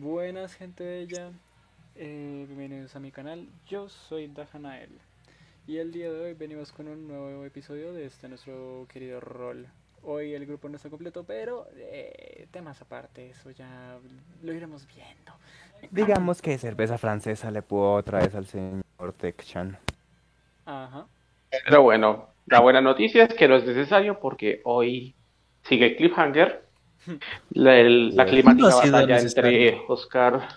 Buenas gente bella, eh, bienvenidos a mi canal, yo soy Dajanael y el día de hoy venimos con un nuevo episodio de este nuestro querido rol. Hoy el grupo no está completo, pero eh, temas aparte, eso ya lo iremos viendo. Digamos que cerveza francesa le pudo otra vez al señor Tekchan. Ajá. Pero bueno, la buena noticia es que no es necesario porque hoy sigue Cliffhanger. La, el- la Sí. climática batalla entre Oscar,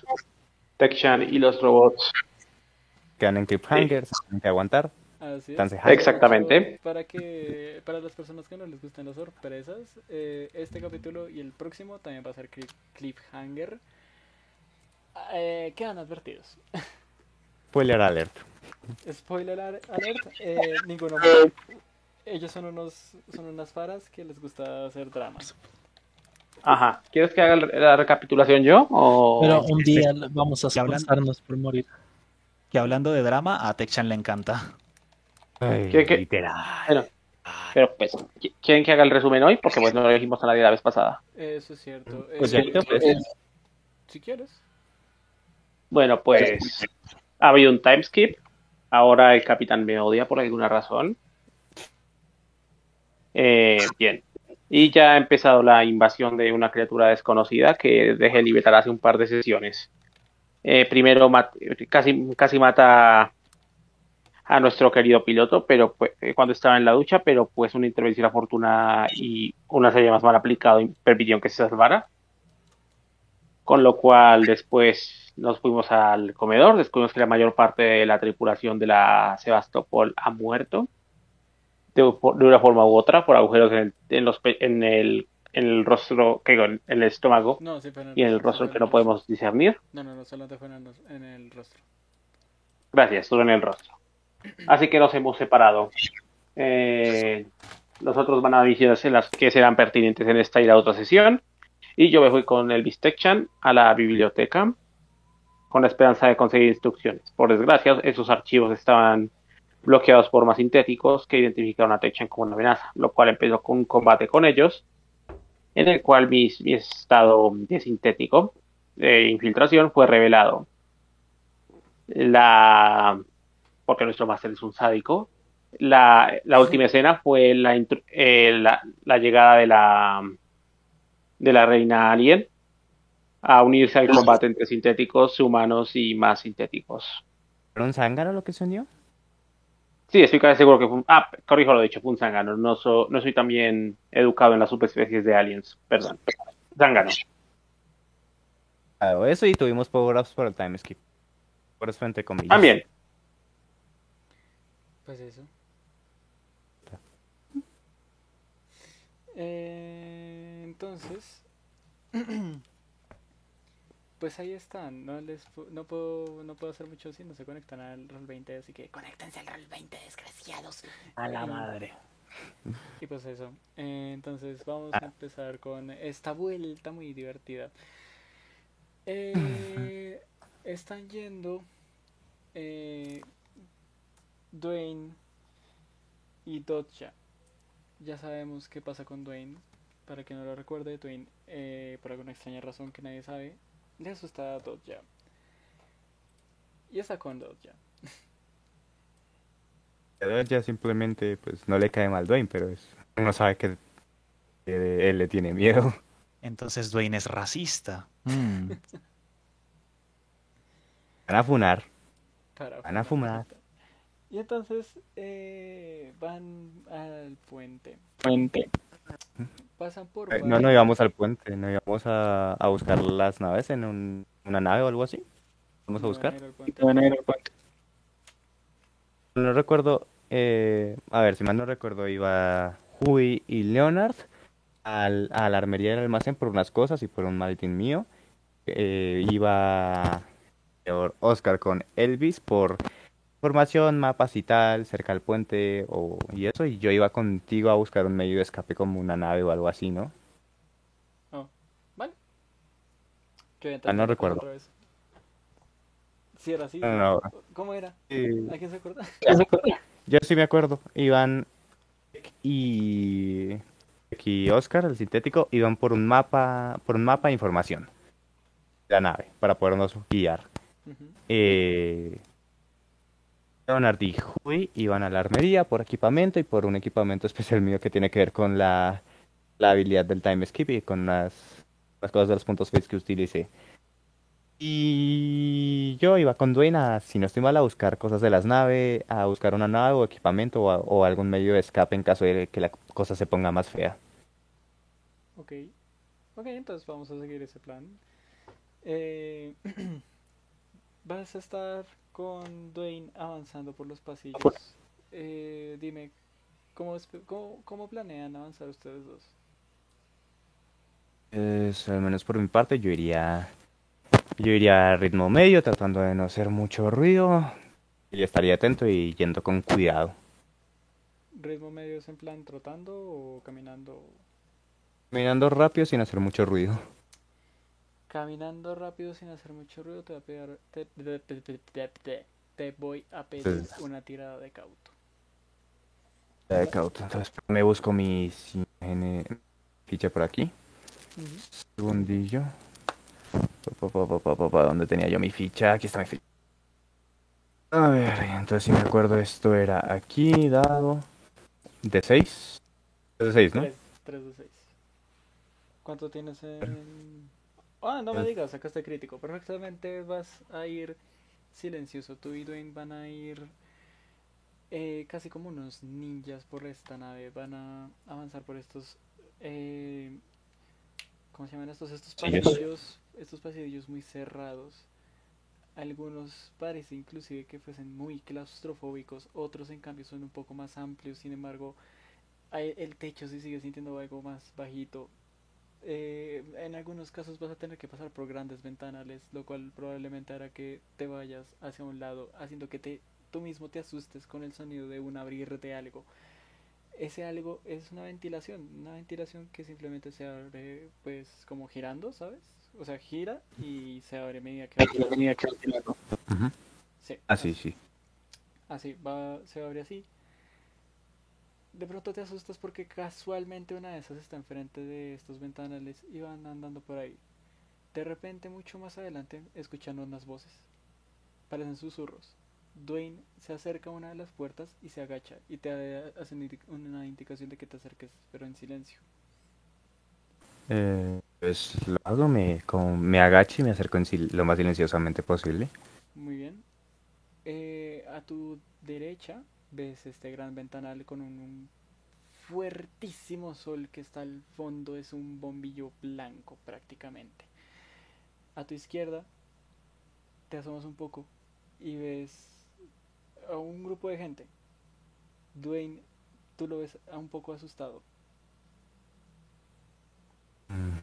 Tekchan y los robots. Quedan en cliffhanger, se tienen que aguantar. Así es. Exactamente. Para que para las personas que no les gustan las sorpresas, eh, este capítulo y el próximo también va a ser clip- cliffhanger. Eh, quedan advertidos. Spoiler alert. Spoiler al- alert, eh, ninguno. Ellos son unos son unas faras que les gusta hacer dramas. Ajá. ¿Quieres que haga la recapitulación yo? O... Pero un día vamos a esforzarnos por morir. Que hablando de drama, a Tekchan le encanta. Ay, ¿Qué- qué? literal. Bueno, pero pues, ¿qui- ¿quieren que haga el resumen hoy? Porque pues no lo dijimos a nadie la vez pasada. Eso es cierto. Pues Eh, ya, pues. eh, si quieres. Bueno, pues ha habido un time skip. Ahora el capitán me odia por alguna razón. Eh, bien. Y ya ha empezado la invasión de una criatura desconocida que dejé liberar hace un par de sesiones. Eh, primero casi mata a nuestro querido piloto, pero pues, eh, cuando estaba en la ducha, pero pues una intervención afortunada y una serie más mal aplicado permitieron que se salvara. Con lo cual después nos fuimos al comedor, descubrimos que la mayor parte de la tripulación de la Sebastopol ha muerto de, de una forma u otra por agujeros en el, en los en el, en el rostro, que digo, en el estómago No, sí, y en el rostro que no podemos discernir. No, no, no, solamente fue en el, en el rostro. Gracias, solo en el rostro. Así que nos hemos separado. Eh, los otros van a en las que serán pertinentes en esta y la otra sesión. Y yo me fui con el Bistechan a la biblioteca con la esperanza de conseguir instrucciones. Por desgracia, esos archivos estaban bloqueados por más sintéticos que identificaron a Techan como una amenaza, lo cual empezó con un combate con ellos, en el cual mi, mi estado de sintético de infiltración fue revelado. La porque nuestro máster es un sádico. La, la última escena fue la, eh, la, la llegada de la de la reina alien a unirse al combate entre sintéticos, humanos y más sintéticos. ¿Pero un zángano lo que se unió? Sí, estoy casi seguro que fue un... Ah, corrijo lo dicho, fue un zángano. No, so- no soy tan bien educado en las subespecies de aliens. Perdón. Zángano. Ah, eso y tuvimos power-ups por el time skip. Por eso entre comillas. También. Pues eso. Eh, entonces, pues ahí están. No les no puedo no puedo hacer mucho si no se conectan al rol 20, así que conéctense al rol 20, desgraciados. A la Y- madre. Y pues eso. Eh, entonces vamos a empezar con esta vuelta muy divertida. Eh, están yendo eh, Dwayne y Dodja. Ya sabemos qué pasa con Dwayne. Para que no lo recuerde, Dwayne, eh, por alguna extraña razón que nadie sabe, le asusta a Dodja. Y está con Dodja. Ya simplemente pues no le cae mal Dwayne, pero es, uno sabe que, que él le tiene miedo. Entonces Dwayne es racista. Mm. Van a funar. Para Van a fumar. Y entonces eh, van al puente. Pasan por Eh, No, no íbamos al puente, no íbamos a, a buscar las naves en un- una nave o algo así. Vamos a buscar. van a ir al puente. No recuerdo, eh, a ver, si mal no recuerdo, iba Hui y Leonard al, a la armería del almacén por unas cosas y por un maletín mío. Eh, iba señor Oscar con Elvis por formación, mapas y tal, cerca del puente o, y eso, y yo iba contigo a buscar un medio de escape como una nave o algo así, ¿no? Oh, vale. Que Ah, no recuerdo. otra vez. Si era así. No, no. ¿Cómo era? Sí. ¿A quién se acuerda? Yo sí me acuerdo, iban y y Oscar, el sintético, iban por un mapa, por un mapa de información. la nave para podernos guiar. Eh, Leonard y Hui iban a la armería por equipamiento y por un equipamiento especial mío que tiene que ver con la, la habilidad del time skip y con las, las cosas de los puntos fate que utilicé. Y yo iba con Dwayne a, si no estoy mal, a buscar cosas de las naves, a buscar una nave o equipamiento o algún medio de escape en caso de que la cosa se ponga más fea. Ok. Ok, entonces vamos a seguir ese plan. Eh, vas a estar con Dwayne avanzando por los pasillos. Eh, dime, ¿cómo, cómo, cómo planean avanzar ustedes dos? Pues, al menos por mi parte, yo iría, yo iría a ritmo medio, tratando de no hacer mucho ruido. Y estaría atento y yendo con cuidado. ¿Ritmo medio es en plan trotando o caminando? Caminando rápido sin hacer mucho ruido. Caminando rápido sin hacer mucho ruido te, va a pegar- te, te- te- te- voy a pedir Sí. una tirada de cauto. Eh, cauto. Entonces me busco mi si- N- ficha por aquí. Segundillo. Pa, pa, pa, ¿Dónde tenía yo mi ficha? Aquí está mi ficha. A ver, entonces si me acuerdo, esto era aquí, dado. De 6. De 6, ¿no? 3, 3 de 6. ¿Cuánto tienes en...? Ah, no me digas, sacaste crítico. Perfectamente vas a ir silencioso. Tú y Dwayne van a ir eh, casi como unos ninjas por esta nave. Van a avanzar por estos... eh, ¿Cómo se llaman estos? Estos Pasillos. Estos pasillos muy cerrados. Algunos parece inclusive que fuesen muy claustrofóbicos. Otros en cambio son un poco más amplios. Sin embargo, el techo se sigue sintiendo algo más bajito. Eh, en algunos casos vas a tener que pasar por grandes ventanales, lo cual probablemente hará que te vayas hacia un lado, haciendo que te, tú mismo te asustes con el sonido de un abrir de algo. Ese algo es una ventilación, una ventilación que simplemente se abre pues como girando, ¿sabes? O sea, gira y se abre a medida que Ujú. Sí. Ah, sí, sí. Así, va, se abre así. De pronto te asustas porque casualmente una de esas está enfrente de estos ventanales y van andando por ahí. De repente, mucho más adelante, escuchan unas voces. Parecen susurros. Dwayne se acerca a una de las puertas y se agacha y te hace una indi- una indicación de que te acerques, pero en silencio. Eh, pues lo hago, me, como me agacho y me acerco en sil- lo más silenciosamente posible. Muy bien. Eh, a tu derecha ves este gran ventanal con un, un fuertísimo sol que está al fondo, es un bombillo blanco prácticamente. A tu izquierda te asomas un poco y ves a un grupo de gente. Dwayne, tú lo ves a un poco asustado. Mm.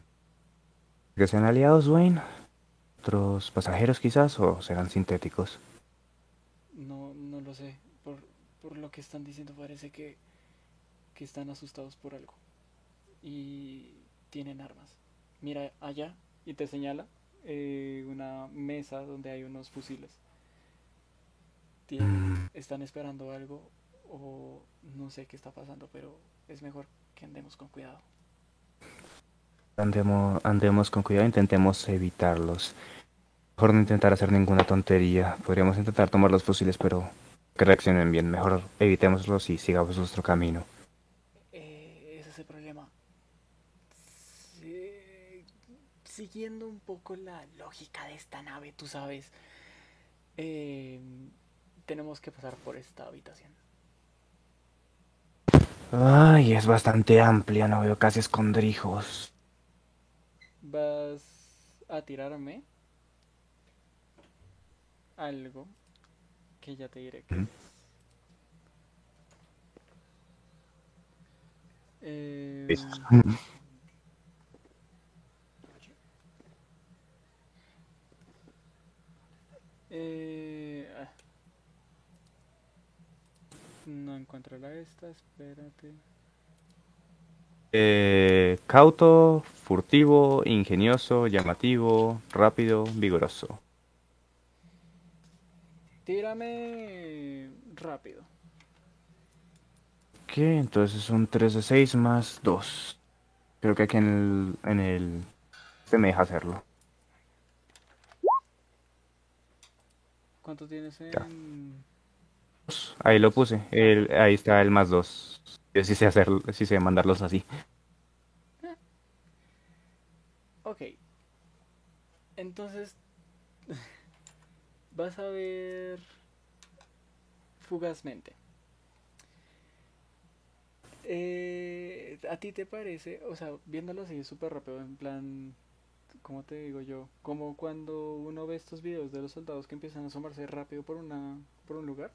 ¿Que sean aliados, Dwayne? ¿Otros pasajeros quizás o serán sintéticos? No, no lo sé. Por, lo que están diciendo parece que, que están asustados por algo. Y tienen armas. Mira allá y te señala eh, una mesa donde hay unos fusiles. Mm. están esperando algo o no sé qué está pasando, pero es mejor que andemos con cuidado. Andemos, andemos con cuidado, intentemos evitarlos. Mejor no intentar hacer ninguna tontería. Podríamos intentar tomar los fusiles, pero que reaccionen bien. Mejor evitémoslos y sigamos nuestro camino. Eh, ese es el problema. Siguiendo un poco la lógica de esta nave, tú sabes, eh, tenemos que pasar por esta habitación. Ay, es bastante amplia, no veo casi escondrijos. Vas a tirarme algo que ya te diré qué es. Eh, Eh, ah. No encuentro la esta, espérate. Eh, cauto, furtivo, ingenioso, llamativo, rápido, vigoroso. Tírame rápido. Ok, entonces un 3 de 6 más 2. Creo que aquí en el, en el... Se me deja hacerlo. ¿Cuánto tienes en...? Ahí lo puse. El, ahí está el más dos. Yo sí sé hacer, sí sé mandarlos así. Ok. Entonces, vas a ver fugazmente. Eh, ¿A ti te parece, o sea, viéndolo así súper rápido, en plan, ¿cómo te digo yo? Como cuando uno ve estos videos de los soldados que empiezan a asomarse rápido por una, por un lugar.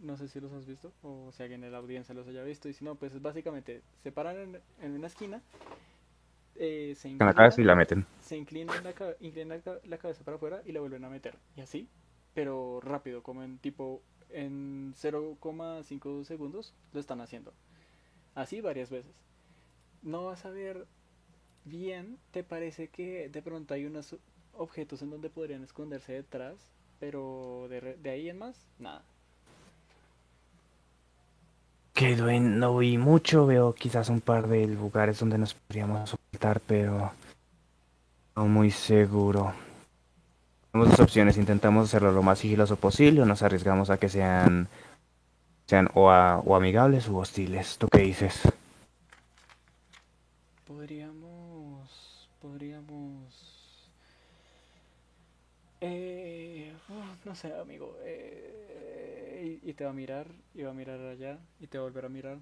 No sé si los has visto o si alguien en la audiencia los haya visto. Y si no, pues básicamente se paran en, en una esquina, eh, se Con la cabeza y la meten. se inclinan la, inclinan la ca- la cabeza para afuera y la vuelven a meter. Y así, pero rápido, como en tipo en 0,5 segundos lo están haciendo. Así varias veces. No vas a ver bien, te parece que de pronto hay unos objetos en donde podrían esconderse detrás, pero de, re- de ahí en más, nada. No vi mucho, veo quizás un par de lugares donde nos podríamos ocultar, pero no muy seguro. Tenemos dos opciones, intentamos hacerlo lo más sigiloso posible o nos arriesgamos a que sean, sean o, a- o amigables u hostiles. ¿Tú qué dices? Podríamos, podríamos... Eh, no sé, amigo. eh, y, y te va a mirar, y va a mirar allá, y te va a volver a mirar.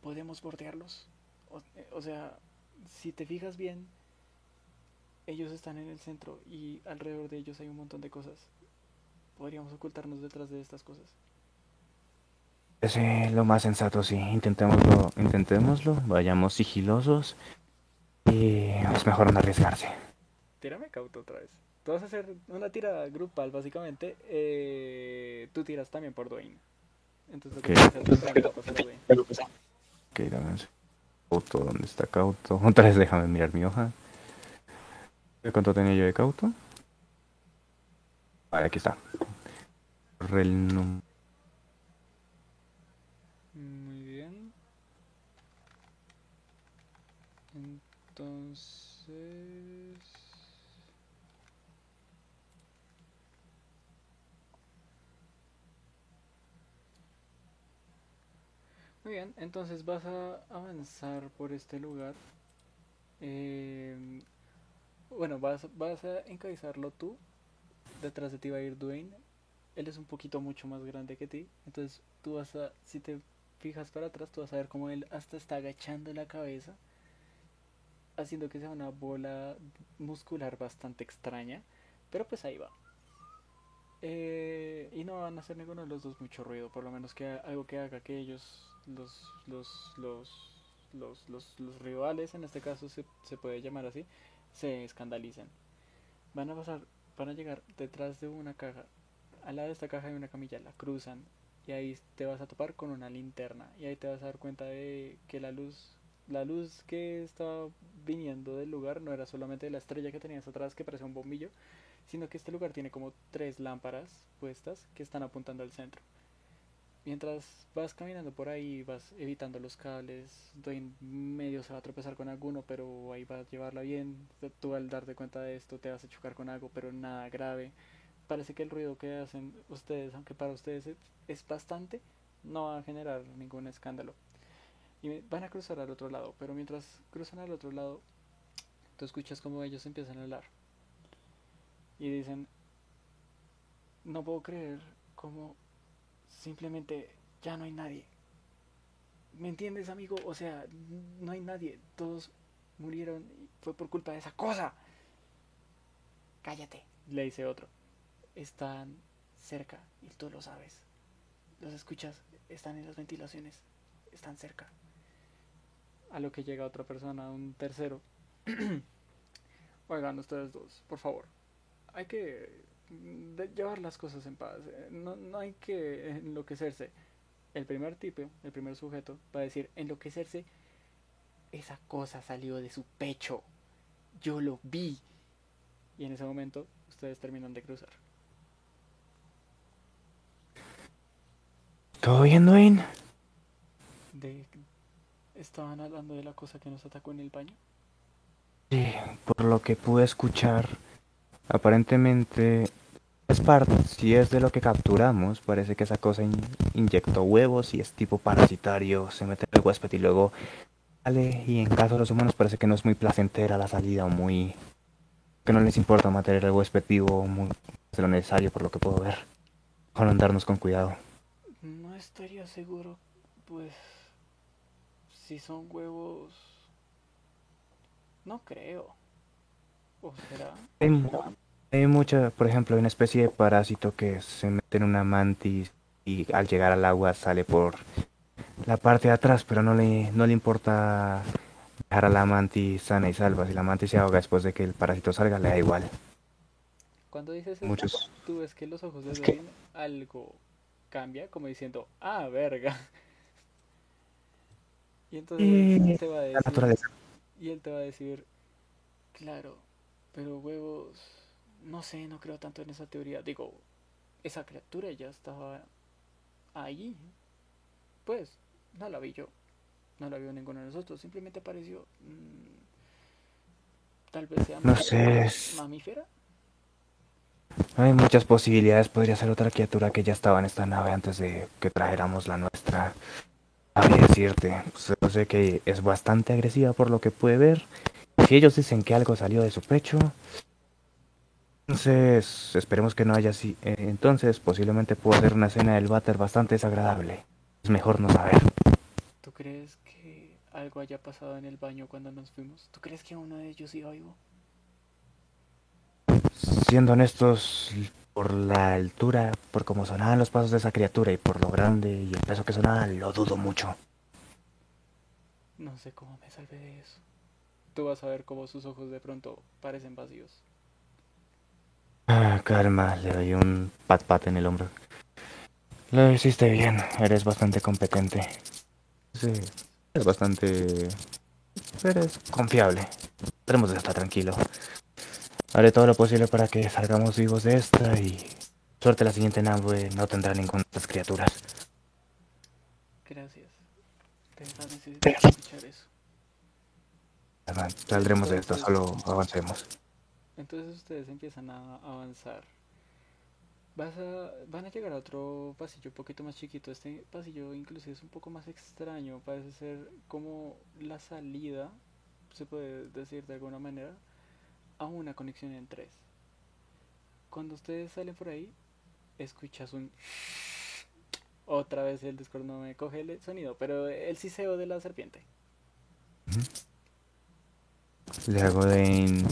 Podemos bordearlos. O, eh, o sea, si te fijas bien, ellos están en el centro y alrededor de ellos hay un montón de cosas. Podríamos ocultarnos detrás de estas cosas. Es eh, lo más sensato, sí. Intentémoslo, intentémoslo, vayamos sigilosos y es mejor no arriesgarse. Tírame cauto otra vez. Tú vas a hacer una tira grupal, básicamente. eh, tú tiras también por Dwayne. Entonces, lo que Ok. dame Cauto, ¿dónde está Cauto? Otra vez déjame mirar mi hoja. ¿Cuánto tenía yo de Cauto? Vale, aquí está. Corre el num- Muy bien. Entonces... Muy bien, entonces vas a avanzar por este lugar. Em, bueno, vas, vas a encabezarlo tú. Detrás de ti va a ir Dwayne. Él es un poquito mucho más grande que ti. Entonces tú vas a, si te fijas para atrás, tú vas a ver cómo él hasta está agachando la cabeza. Haciendo que sea una bola muscular bastante extraña. Pero pues ahí va. Eh, y no van a hacer ninguno de los dos mucho ruido. Por lo menos que algo que haga que ellos, los, los, los, los, los, los rivales, en este caso se, se puede llamar así, se escandalicen. Van a pasar, van a llegar detrás de una caja. Al lado de esta caja hay una camilla, la cruzan y ahí te vas a topar con una linterna y ahí te vas a dar cuenta de que la luz la luz que estaba viniendo del lugar no era solamente la estrella que tenías atrás que parecía un bombillo sino que este lugar tiene como tres lámparas puestas que están apuntando al centro mientras vas caminando por ahí vas evitando los cables Dwayne medio se va a tropezar con alguno pero ahí va a llevarla bien tú al darte cuenta de esto te vas a chocar con algo pero nada grave parece que el ruido que hacen ustedes, aunque para ustedes es, bastante, no va a generar ningún escándalo. Y van a cruzar al otro lado, pero mientras cruzan al otro lado, tú escuchas como ellos empiezan a hablar. Y dicen, no puedo creer cómo simplemente ya no hay nadie. ¿Me entiendes, amigo? O sea, no hay nadie. Todos murieron y fue por culpa de esa cosa. Cállate, le dice otro están cerca y tú lo sabes. Los escuchas, están en las ventilaciones, están cerca. A lo que llega otra persona, un tercero. Oigan, ustedes dos, por favor. Hay que mm, llevar las cosas en paz. eh, No, no hay que enloquecerse. El primer tipo, el primer sujeto, va a decir, enloquecerse, esa cosa salió de su pecho. Yo lo vi. Y en ese momento, ustedes terminan de cruzar. ¿Todo bien, Dwayne? De... Estaban hablando de la cosa que nos atacó en el baño. Sí, por lo que pude escuchar, aparentemente es parte, si es de lo que capturamos, parece que esa cosa in- inyectó huevos y es tipo parasitario, se mete en el huésped y luego sale y en caso de los humanos parece que no es muy placentera la salida o muy... que no les importa mantener al huésped vivo muy de lo necesario por lo que puedo ver. Mejor andarnos con cuidado. No estaría seguro, pues, si son huevos... No creo. ¿O será? Hay, mu- hay mucha, por ejemplo, hay una especie de parásito que se mete en una mantis y al llegar al agua sale por la parte de atrás, pero no le, no le importa dejar a la mantis sana y salva. Si la mantis se ahoga después de que el parásito salga, le da igual. Cuando dices eso, Muchos- tú ves que los ojos de Es que- algo cambia, como diciendo, ah, verga. Y entonces Eh, te va a La decir, naturaleza. y él te va a decir, claro, pero huevos, no sé, no creo tanto en esa teoría. Digo, esa criatura ya estaba ahí. Pues, no la vi yo, no la vio ninguno de nosotros, simplemente apareció. mm, tal vez sea No sé, mamífera. Hay muchas posibilidades. Podría ser otra criatura que ya estaba en esta nave antes de que trajéramos la nuestra. Sabría decirte. Solo sé que es bastante agresiva por lo que puede ver. Si ellos dicen que algo salió de su pecho. Entonces, esperemos que no haya así. eh, Entonces, posiblemente pueda ser una escena del váter bastante desagradable. Es mejor no saber. ¿Tú crees que algo haya pasado en el baño cuando nos fuimos? ¿Tú crees que uno de ellos iba vivo? Siendo honestos, por la altura, por cómo sonaban los pasos de esa criatura y por lo grande y el peso que sonaba, lo dudo mucho. No sé cómo me salvé de eso. Tú vas a ver cómo sus ojos de pronto parecen vacíos. Ah, calma, le doy un pat pat en el hombro. Lo hiciste bien, eres bastante competente. Sí, eres bastante... Eres confiable. Tenemos de estar tranquilo. Haré todo lo posible para que salgamos vivos de esta y... Suerte la siguiente nave no tendrá ninguna de estas criaturas. Gracias. Necesito escuchar eso. Saldremos de esto, solo avancemos. Entonces ustedes empiezan a avanzar. Vas a, van a llegar a otro pasillo un poquito más chiquito. Este pasillo inclusive es un poco más extraño. Parece ser como la salida, se puede decir de alguna manera, a una conexión en tres. Cuando ustedes salen por ahí, escuchas un... Otra vez el Discord no me coge el sonido, pero el siseo de la serpiente. Le hago de...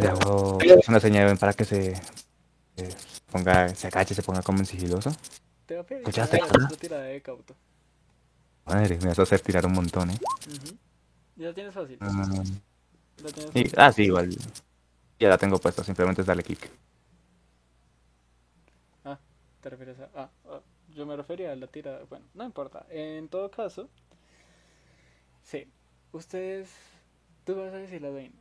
eh, le hago es una señal ven, para que se... se ponga, se agache, se ponga como en sigiloso. Te va a pedir ¿Escuchaste, otra tirada de cauto. Madre, me vas a hacer tirar un montón, ¿eh? Ya la tienes fácil. Mm, La tienes y- fácil. ah, sí, igual. Ya la tengo puesta, simplemente es darle kick. ¿Te refieres a.? Ah, ah, yo me refería a la tira. Bueno, no importa. En todo caso, sí. Ustedes. Tú vas a decirle a Dwayne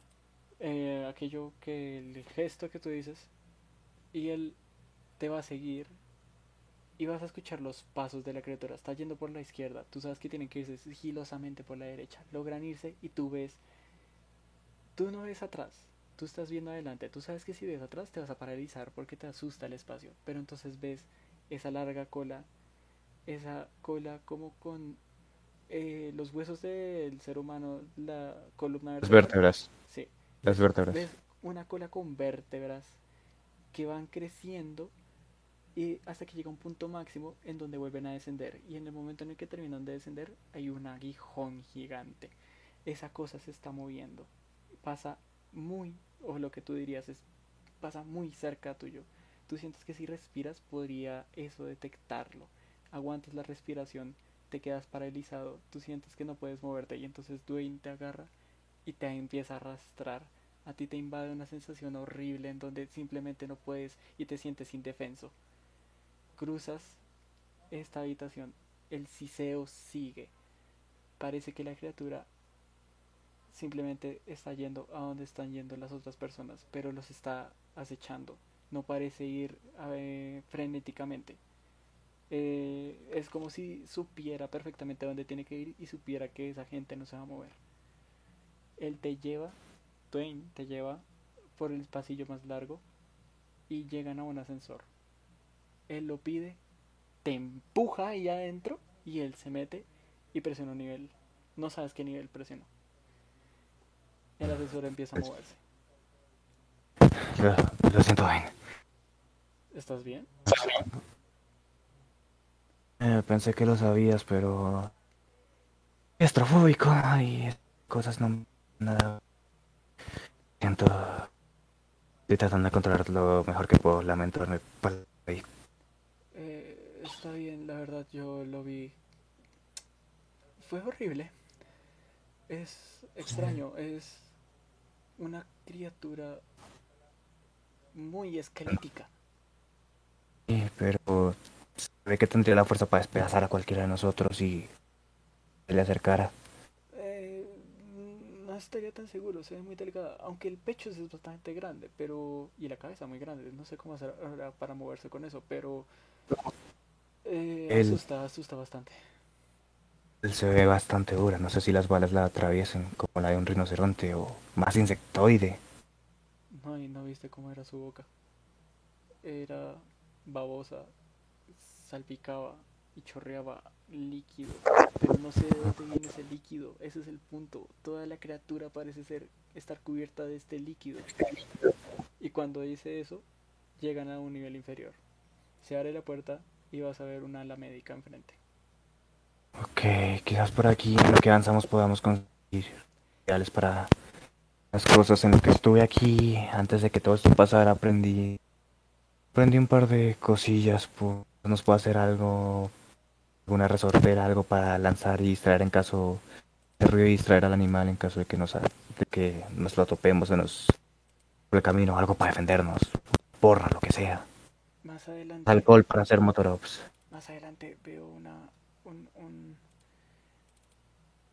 eh, aquello que. El gesto que tú dices. Y él te va a seguir. Y vas a escuchar los pasos de la criatura. Está yendo por la izquierda. Tú sabes que tienen que irse sigilosamente por la derecha. Logran irse y tú ves. Tú no ves atrás. Tú estás viendo adelante. Tú sabes que si ves atrás te vas a paralizar porque te asusta el espacio. Pero entonces ves esa larga cola. Esa cola como con eh, los huesos del ser humano. La columna Las vertebral. vértebras. Las vértebras. Ves una cola con vértebras que van creciendo y hasta que llega un punto máximo en donde vuelven a descender. Y en el momento en el que terminan de descender hay un aguijón gigante. Esa cosa se está moviendo. Pasa muy, o lo que tú dirías es, pasa muy cerca tuyo. Tú sientes que si respiras podría eso detectarlo. Aguantas la respiración, te quedas paralizado, tú sientes que no puedes moverte y entonces Dwayne te agarra y te empieza a arrastrar. A ti te invade una sensación horrible en donde simplemente no puedes y te sientes indefenso. Cruzas esta habitación, el siseo sigue. Parece que la criatura simplemente está yendo a donde están yendo las otras personas, pero los está acechando. No parece ir frenéticamente. Eh, es como si supiera perfectamente dónde tiene que ir y supiera que esa gente no se va a mover. Él te lleva, Dwayne te lleva por el pasillo más largo y llegan a un ascensor. Él lo pide, te empuja ahí adentro y él se mete y presiona un nivel. No sabes qué nivel presionó. El ascensor empieza a moverse. Lo, lo siento, Dwayne. ¿Estás bien? Eh, pensé que lo sabías, pero... Estrofóbico y cosas no... Nada... Siento... Estoy tratando de controlar lo mejor que puedo. Lamento haberme. Eh, está bien, la verdad yo lo vi. Fue horrible. Es extraño, es una criatura muy esquelética. Sí, pero... Sabe que tendría la fuerza para despedazar a cualquiera de nosotros y... Se le acercara. Estaría tan seguro, se ve muy delgada. Aunque el pecho es bastante grande, pero. Y la cabeza muy grande. No sé cómo hacer ahora para moverse con eso, pero. Eh, El- asusta, asusta bastante. Él se ve bastante dura. No sé si las balas la atraviesen como la de un rinoceronte o más insectoide. No, y no viste cómo era su boca. Era babosa, salpicaba y chorreaba líquido. Pero no sé de dónde viene ese líquido. Ese es el punto. Toda la criatura parece ser estar cubierta de este líquido. Y cuando dice eso, llegan a un nivel inferior. Se abre la puerta y vas a ver una ala médica enfrente. Ok, quizás por aquí en lo que avanzamos podamos conseguir ideales para las cosas. En lo que estuve aquí, antes de que todo esto pasara, aprendí, aprendí un par de cosillas. Pues, nos puedo hacer algo, alguna resortera, algo para lanzar y distraer en caso de ruido y distraer al animal en caso de que nos, de que nos lo topemos o nos por el camino, algo para defendernos, porra, lo que sea. Más adelante, Alcohol para hacer motorops. más adelante veo una, un, un,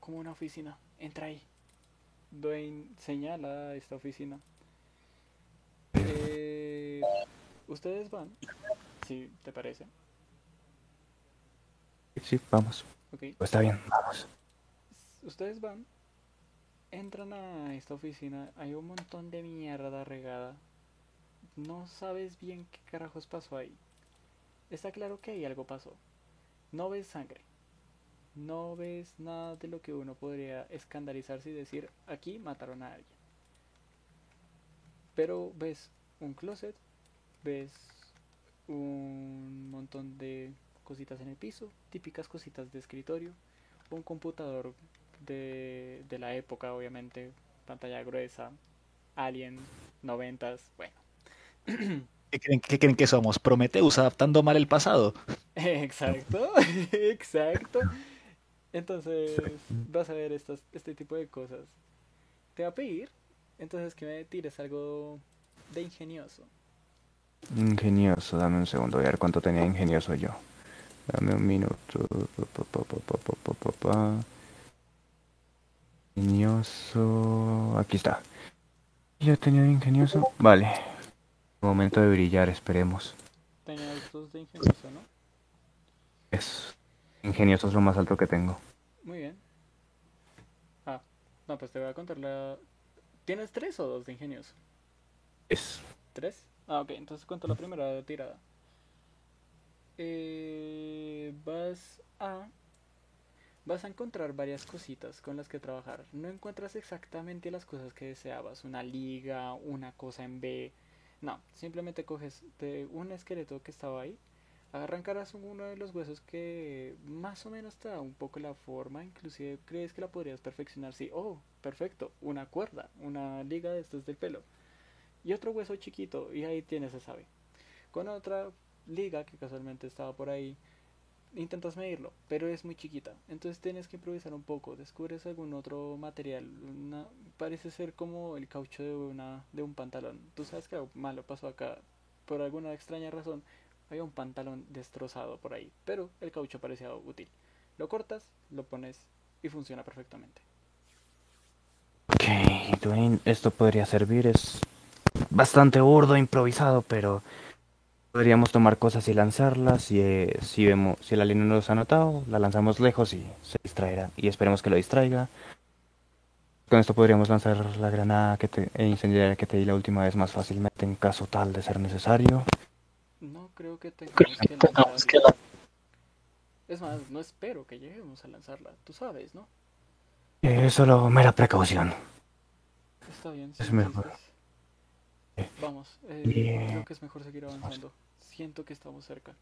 como una oficina. Entra ahí. Dwayne señala esta oficina. Eh, Ustedes van, si te parece. Sí, vamos. Pues está bien, vamos. Ustedes van, entran a esta oficina, hay un montón de mierda regada. No sabes bien qué carajos pasó ahí. Está claro que ahí algo pasó. No ves sangre. No ves nada de lo que uno podría escandalizarse y decir, aquí mataron a alguien. Pero ves un closet, ves un montón de cositas en el piso, típicas cositas de escritorio, un computador de, de la época, obviamente, pantalla gruesa, Alien, noventas, bueno. ¿Qué creen, qué creen que somos? Prometeus adaptando mal el pasado. Exacto, exacto. Entonces, vas a ver estas, este tipo de cosas. Te va a pedir, entonces, que me tires algo de ingenioso. Ingenioso, dame un segundo, voy a ver cuánto tenía ingenioso yo. Dame un minuto. Pa, pa, pa, pa, pa, pa, pa, pa. Ingenioso. Aquí está. Ya tenía de ingenioso. Vale. Momento de brillar, esperemos. Tenías dos de ingenioso, ¿no? Es. Ingenioso es lo más alto que tengo. Muy bien. Ah, no, pues te voy a contar la... ¿Tienes tres o dos de ingenioso? Es. ¿Tres? Ah, ok, entonces cuento la primera tirada. Eh, vas a... Vas a encontrar varias cositas con las que trabajar. No encuentras exactamente las cosas que deseabas. Una liga, una cosa en B. No, simplemente coges de un esqueleto que estaba ahí. Arrancarás uno de los huesos que más o menos te da un poco la forma. Inclusive crees que la podrías perfeccionar. Sí, oh, perfecto. Una cuerda, una liga de estos del pelo y otro hueso chiquito y ahí tienes esa ave. Con otra liga que casualmente estaba por ahí, intentas medirlo, pero es muy chiquita. Entonces tienes que improvisar un poco. Descubres algún otro material. parece ser como el caucho de, una, de un pantalón. Tú sabes que algo malo pasó acá. Por alguna extraña razón, había un pantalón destrozado por ahí, pero el caucho parecía útil. Lo cortas, lo pones y funciona perfectamente. Ok, Dwayne, esto podría servir. Es bastante burdo, improvisado, pero podríamos tomar cosas y lanzarlas. Y eh, si vemos, si el alien no nos ha notado, la lanzamos lejos y se distraerá. Y esperemos que lo distraiga. Con esto podríamos lanzar la granada que te, e incendiaria que te di la última vez más fácilmente en caso tal de ser necesario. No creo que tengamos que tengamos que lanzarla. la- Es más, no espero que lleguemos a lanzarla. Tú sabes, ¿no? Es solo mera precaución. Está bien. Es si mejor. Vamos, eh, creo que es mejor seguir avanzando. Siento que estamos cerca.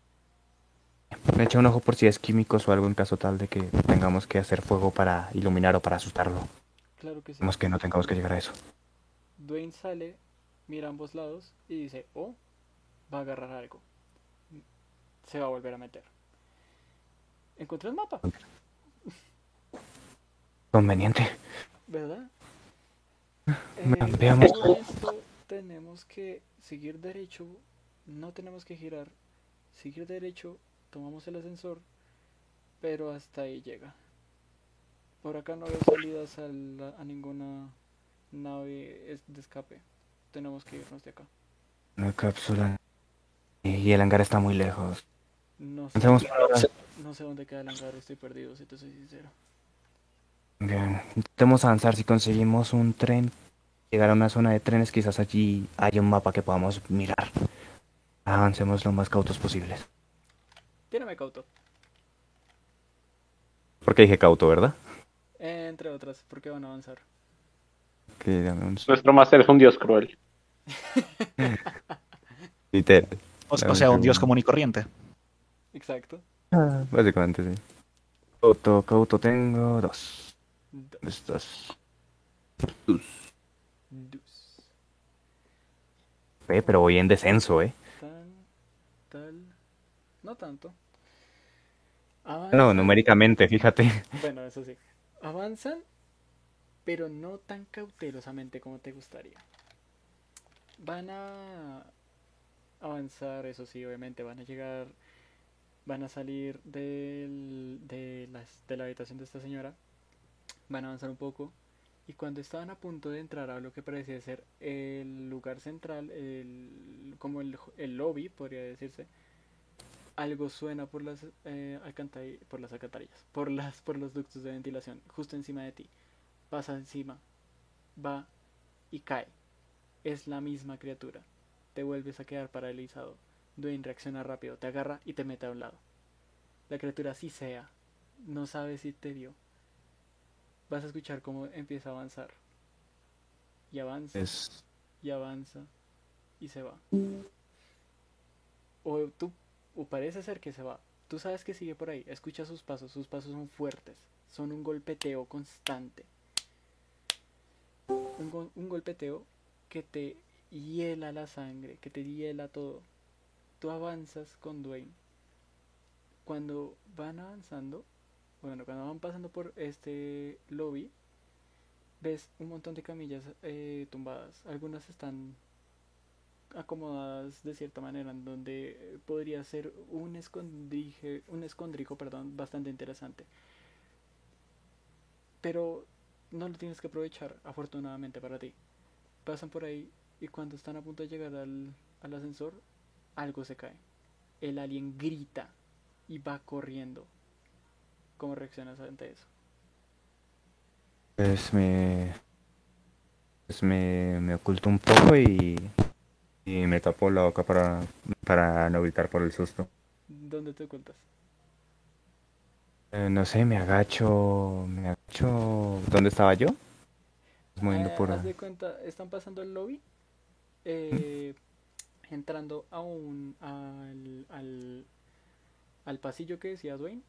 Me echa un ojo por si es químicos o algo en caso tal de que tengamos que hacer fuego para iluminar o para asustarlo. Claro que sí. Esperemos que no tengamos que llegar a eso. Dwayne sale, mira a ambos lados y dice, oh, va a agarrar algo. Se va a volver a meter. Encontré el mapa, Conveniente. ¿verdad? Ve- Eh, veamos. esto, tenemos que seguir derecho, no tenemos que girar. Seguir derecho, tomamos el ascensor, pero hasta ahí llega. Por acá no veo salidas a, la- a ninguna nave de escape. Tenemos que irnos de acá. Una cápsula. Y el hangar está muy lejos. No sé, ahora. no sé dónde queda el hangar, estoy perdido, si te soy sincero. Bien, intentemos avanzar si conseguimos un tren. Llegar a una zona de trenes, quizás allí haya un mapa que podamos mirar. Avancemos lo más cautos posibles. Tírame cauto, Porque dije cauto, ¿verdad? eh, entre otras, porque van a avanzar. Que dame un Nuestro máster es un dios cruel. literal. O, sea, un dios común y corriente. Exacto. Ah, Básicamente, sí. Cauto, cauto tengo dos. Do- Estos. dus. Eh, pero voy en descenso, ¿eh? No tanto. No, numéricamente, fíjate. Bueno, eso sí. Avanzan, pero no tan cautelosamente como te gustaría. Van a avanzar, eso sí, obviamente, van a llegar, van a salir del, de, las, de la habitación de esta señora, van a avanzar un poco, y cuando estaban a punto de entrar a lo que parecía ser el lugar central, el, como el, el lobby, podría decirse, algo suena por las eh, por las alcantarillas, por las por los ductos de ventilación, justo encima de ti. Pasa encima, va y cae. Es la misma criatura. Te vuelves a quedar paralizado. Dwayne reacciona rápido, te agarra y te mete a un lado. La criatura sí sea, no sabe si te vio. Vas a escuchar cómo empieza a avanzar. Y avanza Es... y avanza y se va. O tú, o parece ser que se va. Tú sabes que sigue por ahí. Escucha sus pasos. Sus pasos son fuertes. Son un golpeteo constante. Un, go- un golpeteo que te hiela la sangre, que te hiela todo. Tú avanzas con Dwayne. Cuando van avanzando, bueno, cuando van pasando por este lobby, ves un montón de camillas eh, tumbadas. Algunas están acomodadas de cierta manera en donde eh, podría ser un escondrijo, un escondrijo, perdón, bastante interesante. Pero no lo tienes que aprovechar, afortunadamente para ti. Pasan por ahí y cuando están a punto de llegar al, al ascensor, algo se cae. El alien grita y va corriendo. ¿Cómo reaccionas ante eso? Pues me... Pues me, me oculto un poco y... Y me tapo la boca para, para no gritar por el susto. ¿Dónde te ocultas? Eh, no sé, me agacho... Me agacho... ¿Dónde estaba yo? Moviendo Eh, por... haz de cuenta, están pasando el lobby, eh, entrando a un, al, al, al pasillo que decía Dwayne,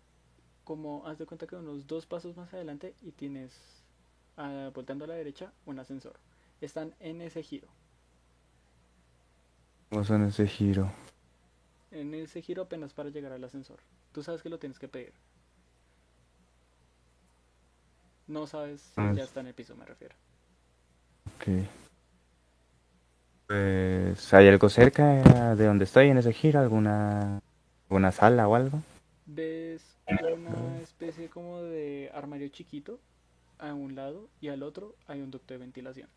como haz de cuenta que unos dos pasos más adelante y tienes, ah, volteando a la derecha, un ascensor. Están en ese giro. Vamos en ese giro. En ese giro apenas para llegar al ascensor. Tú sabes que lo tienes que pedir. No sabes si Ah. ya está en el piso, me refiero. Ok. Pues, ¿hay algo cerca de donde estoy en ese giro? ¿Alguna, alguna sala o algo? ves una especie como de armario chiquito a un lado y al otro hay un ducto de ventilación.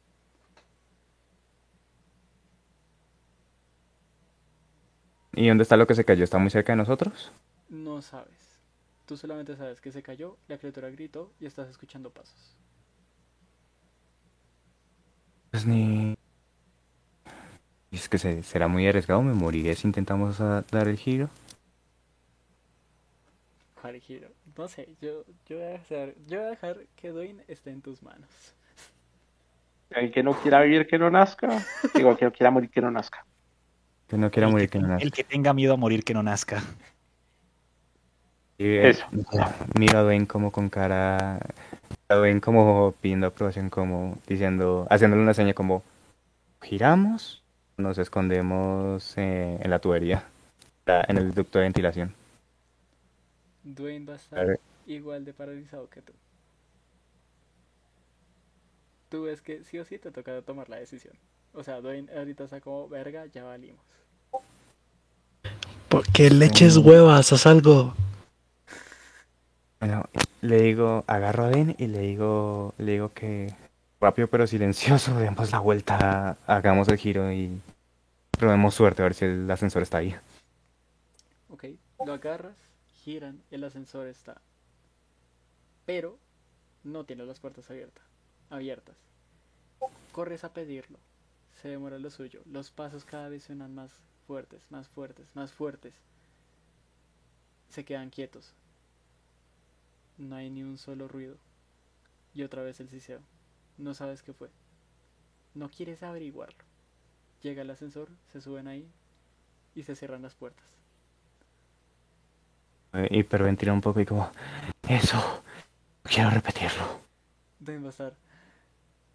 ¿Y dónde está lo que se cayó? ¿Está muy cerca de nosotros? No sabes. Tú solamente sabes que se cayó, la criatura gritó y estás escuchando pasos. Pues ni... Es que se- será muy arriesgado, me moriré si intentamos a- dar el giro. ¿Cuál giro? No sé, yo, yo, voy a dejar, yo voy a dejar que Dwayne esté en tus manos. El que no quiera vivir, que no nazca. Digo, el que no quiera morir, que no nazca. Que no quiera el, morir, que, que no nazca. el que tenga miedo a morir que no nazca. Y, eh, Eso. Miro a Dwayne como con cara... A Dwayne como pidiendo aprobación, como diciendo... Haciéndole una seña como... Giramos, nos escondemos eh, en la tubería. En el ducto de ventilación. Dwayne va a estar igual de paralizado que tú. Tú ves que sí o sí te toca tomar la decisión. O sea, Dwayne ahorita está como, verga, ya valimos. Porque leches huevas, haz algo. Bueno, le digo, agarro a Ben y le digo, le digo que rápido pero silencioso, demos la vuelta, hagamos el giro y probemos suerte a ver si el ascensor está ahí. Ok, lo agarras, giran, el ascensor está. Pero no tiene las puertas abiertas. abiertas. Corres a pedirlo. Se demora lo suyo. Los pasos cada vez suenan más fuertes, más fuertes, más fuertes. Se quedan quietos. No hay ni un solo ruido. Y otra vez el siseo. No sabes qué fue. No quieres averiguarlo. Llega el ascensor, se suben ahí y se cierran las puertas. Eh, Hiperventila un poco y como, eso, quiero repetirlo. Deben estar.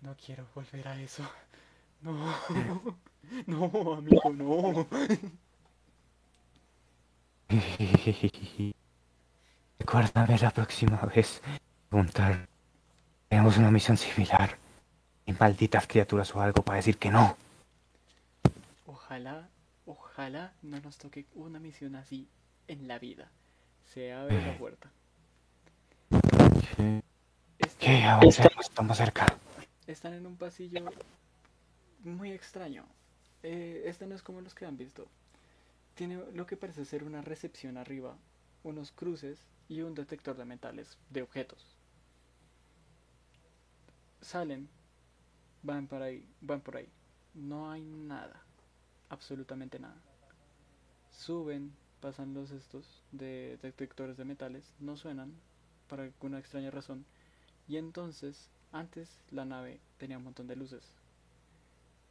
No quiero volver a eso. No. No, amigo, no. Recuérdame la próxima vez preguntar. Tenemos una misión similar. Y malditas criaturas o algo para decir que no. Ojalá, ojalá no nos toque una misión así en la vida. Se abre la puerta. Están, Que avancemos, estamos cerca. están en un pasillo muy extraño. Eh, este no es como los que han visto. Tiene lo que parece ser una recepción arriba, unos cruces y un detector de metales, de objetos. Salen, van por ahí, van por ahí. No hay nada, absolutamente nada. Suben, pasan los estos de detectores de metales, no suenan por alguna extraña razón. Y entonces, antes la nave tenía un montón de luces.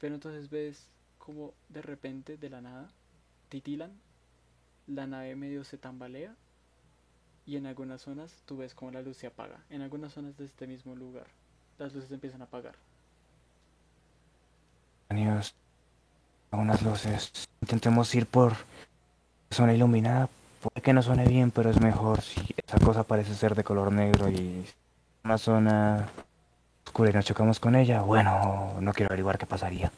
Pero entonces ves como de repente, de la nada, titilan, la nave medio se tambalea y en algunas zonas tú ves como la luz se apaga. En algunas zonas de este mismo lugar, las luces empiezan a apagar. Amigos, algunas luces. Intentemos ir por zona iluminada. Puede que no suene bien, pero es mejor si esa cosa parece ser de color negro y una zona oscura y nos chocamos con ella. Bueno, no quiero averiguar qué pasaría.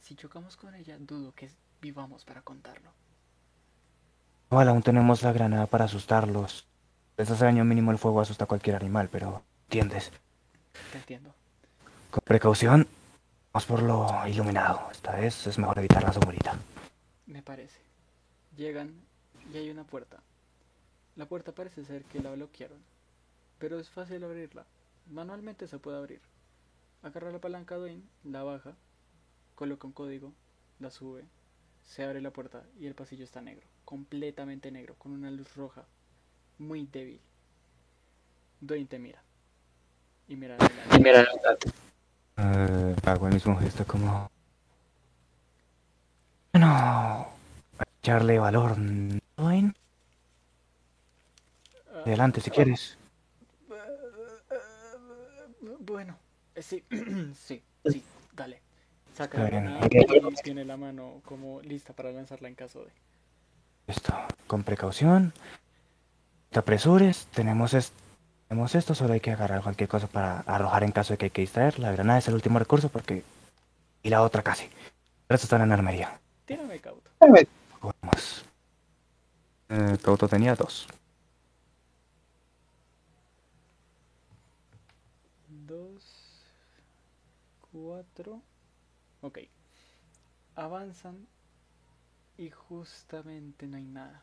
Si chocamos con ella, dudo que vivamos para contarlo. Igual aún tenemos la granada para asustarlos. Desde hace año mínimo el fuego asusta a cualquier animal, pero ¿entiendes? Te entiendo. Con precaución, vamos por lo iluminado. Esta vez es mejor evitar la sombrita. Me parece. Llegan y hay una puerta. La puerta parece ser que la bloquearon, pero es fácil abrirla. Manualmente se puede abrir. Agarra la palanca Dwayne, la baja, coloca un código, la sube, se abre la puerta y el pasillo está negro, completamente negro, con una luz roja, muy débil. Dwayne te mira. Y mira adelante. Eh, hago el mismo gesto como... Bueno, echarle valor, ¿no, Dwayne? Ah, Adelante si quieres. Bueno, eh, sí, sí, sí, dale. Saca la granada y tiene la mano como lista para lanzarla en caso de. Esto, con precaución. No te apresures, tenemos, es- tenemos esto, solo hay que agarrar cualquier cosa para arrojar en caso de que hay que distraer. La granada es el último recurso porque... Y la otra casi. El resto está en la armería. Tírame cauto. Vamos. Eh, Cauto tenía. Dos, cuatro. Ok. Avanzan y justamente no hay nada.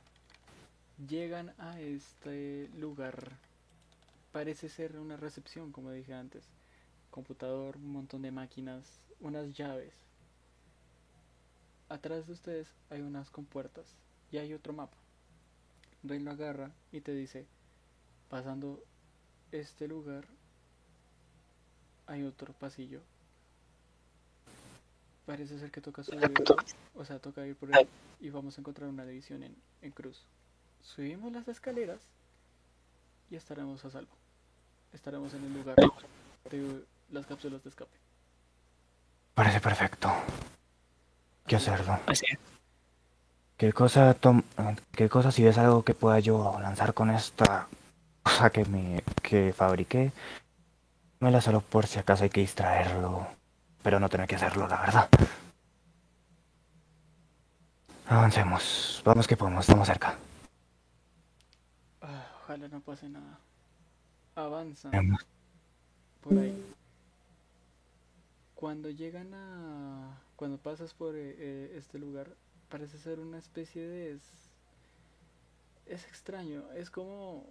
Llegan a este lugar. Parece ser una recepción, como dije antes. Computador, un montón de máquinas, unas llaves. Atrás de ustedes hay unas compuertas y hay otro mapa. Dwayne lo agarra y te dice, pasando este lugar hay otro pasillo. Parece ser que toca subir, o sea, toca ir por ahí y vamos a encontrar una división en, en cruz. Subimos las escaleras y estaremos a salvo. Estaremos en el lugar de las cápsulas de escape. Parece perfecto. ¿Qué hacerlo? Así es. ¿Qué cosa, tom- ¿Qué cosa si ves algo que pueda yo lanzar con esta cosa que me que fabriqué? Me la solo por si acaso hay que distraerlo, pero no tener que hacerlo, la verdad. Avancemos, vamos que podemos, estamos cerca. Ah, ojalá no pase nada. Avanzan Vamos. por ahí. Cuando llegan a... Cuando pasas por eh, eh, este lugar, parece ser una especie de... Es, es extraño, es como...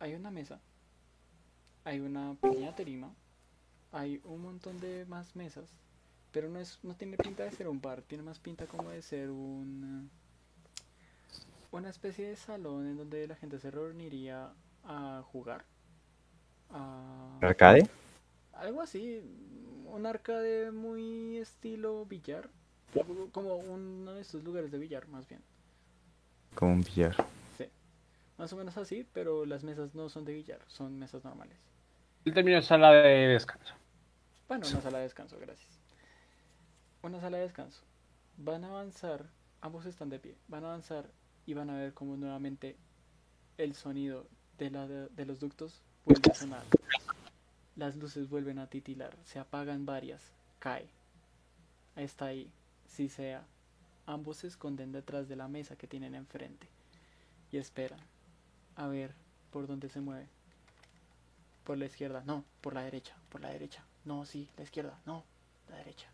Hay una mesa, hay una pequeña terima, hay un montón de más mesas, pero no, es, no tiene pinta de ser un bar, tiene más pinta como de ser un... Una especie de salón en donde la gente se reuniría a jugar. A... ¿Arcade? Algo así, un arcade muy estilo billar, como uno de estos lugares de billar más bien. Como un billar. Más o menos así, pero las mesas no son de billar, son mesas normales. El término es sala de descanso. Bueno, una sala de descanso, gracias. Una sala de descanso. Van a avanzar, ambos están de pie, van a avanzar y van a ver como nuevamente el sonido de, la, de, los ductos vuelve a sonar. Las luces vuelven a titilar, se apagan varias, cae. Está ahí, si sea. Ambos se esconden detrás de la mesa que tienen enfrente y esperan a ver por dónde se mueve. Por la izquierda, no, por la derecha, por la derecha. No, sí, la izquierda, no, la derecha.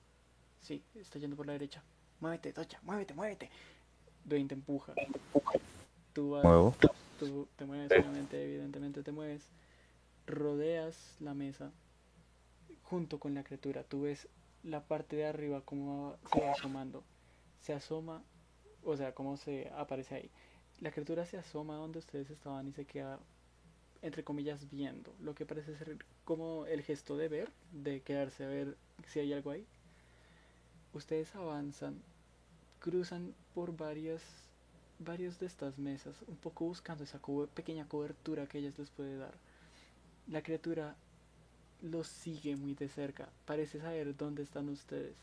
Sí, está yendo por la derecha. Muévete, Tocha, muévete, muévete. Dwayne te empuja. Tú vas, Muevo. tú te mueves, obviamente, evidentemente te mueves. Rodeas la mesa junto con la criatura. Tú ves la parte de arriba como va- se va asomando. Se asoma, o sea, cómo se aparece ahí. La criatura se asoma donde ustedes estaban y se queda, entre comillas, viendo. Lo que parece ser como el gesto de ver, de quedarse a ver si hay algo ahí. Ustedes avanzan, cruzan por varias, varias de estas mesas, un poco buscando esa pequeña cobertura que ellas les puede dar. La criatura los sigue muy de cerca, parece saber dónde están ustedes.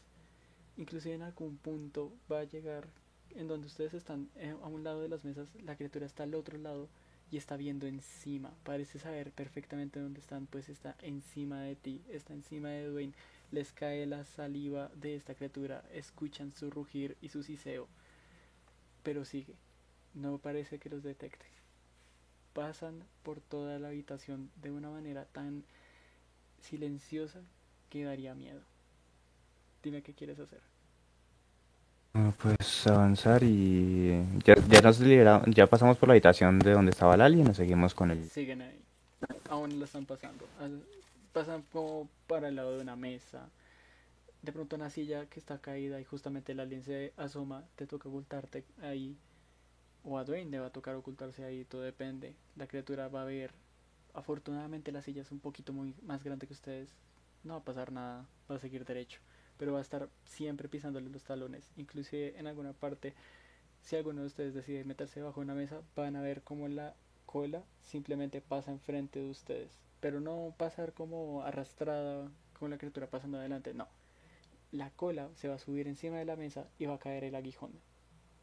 Inclusive en algún punto va a llegar en donde ustedes están eh, a un lado de las mesas, la criatura está al otro lado y está viendo encima. Parece saber perfectamente dónde están, pues está encima de ti, está encima de Dwayne. Les cae la saliva de esta criatura, escuchan su rugir y su siseo, pero sigue. No parece que los detecte. Pasan por toda la habitación de una manera tan silenciosa que daría miedo. Dime qué quieres hacer. Bueno, Pues avanzar y ya, ya nos ya pasamos por la habitación de donde estaba Lali y seguimos con el Siguen ahí. Aún la están pasando. Pasan como para el lado de una mesa. De pronto una silla que está caída y justamente el alien se asoma. Te toca ocultarte ahí. O a Dwayne le va a tocar ocultarse ahí. Todo depende. La criatura va a ver. Afortunadamente la silla es un poquito muy más grande que ustedes. No va a pasar nada. Va a seguir derecho. Pero va a estar siempre pisándole los talones. Inclusive en alguna parte. Si alguno de ustedes decide meterse bajo una mesa, van a ver como la cola simplemente pasa enfrente de ustedes. Pero no pasar como arrastrada con la criatura pasando adelante, no. La cola se va a subir encima de la mesa y va a caer el aguijón.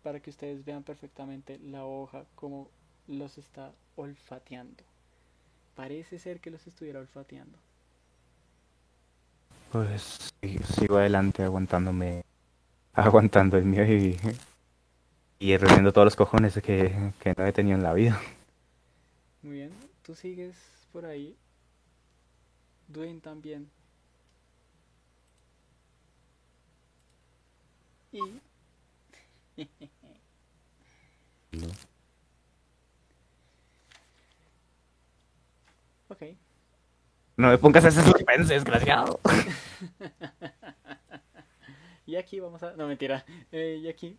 Para que ustedes vean perfectamente la hoja como los está olfateando. Parece ser que los estuviera olfateando. Pues sigo adelante aguantándome, aguantando el mío y, y reuniendo todos los cojones que, que no he tenido en la vida. Muy bien, tú sigues por ahí. Dwayne también. Y ok, No me pongas ese suspense, desgraciado. Y aquí vamos a... No, mentira. Eh, y aquí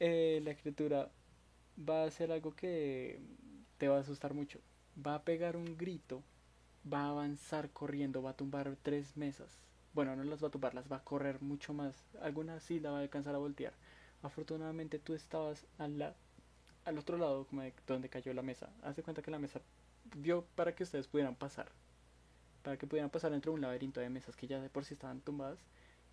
eh, la criatura va a hacer algo que te va a asustar mucho. Va a pegar un grito, va a avanzar corriendo, va a tumbar tres mesas. Bueno, no las va a tumbar, las va a correr mucho más. Algunas sí la va a alcanzar a voltear. Afortunadamente tú estabas al, al otro lado, como de donde cayó la mesa. Haz de cuenta que la mesa dio para que ustedes pudieran pasar. Para que pudieran pasar dentro de un laberinto de mesas que ya de por sí estaban tumbadas.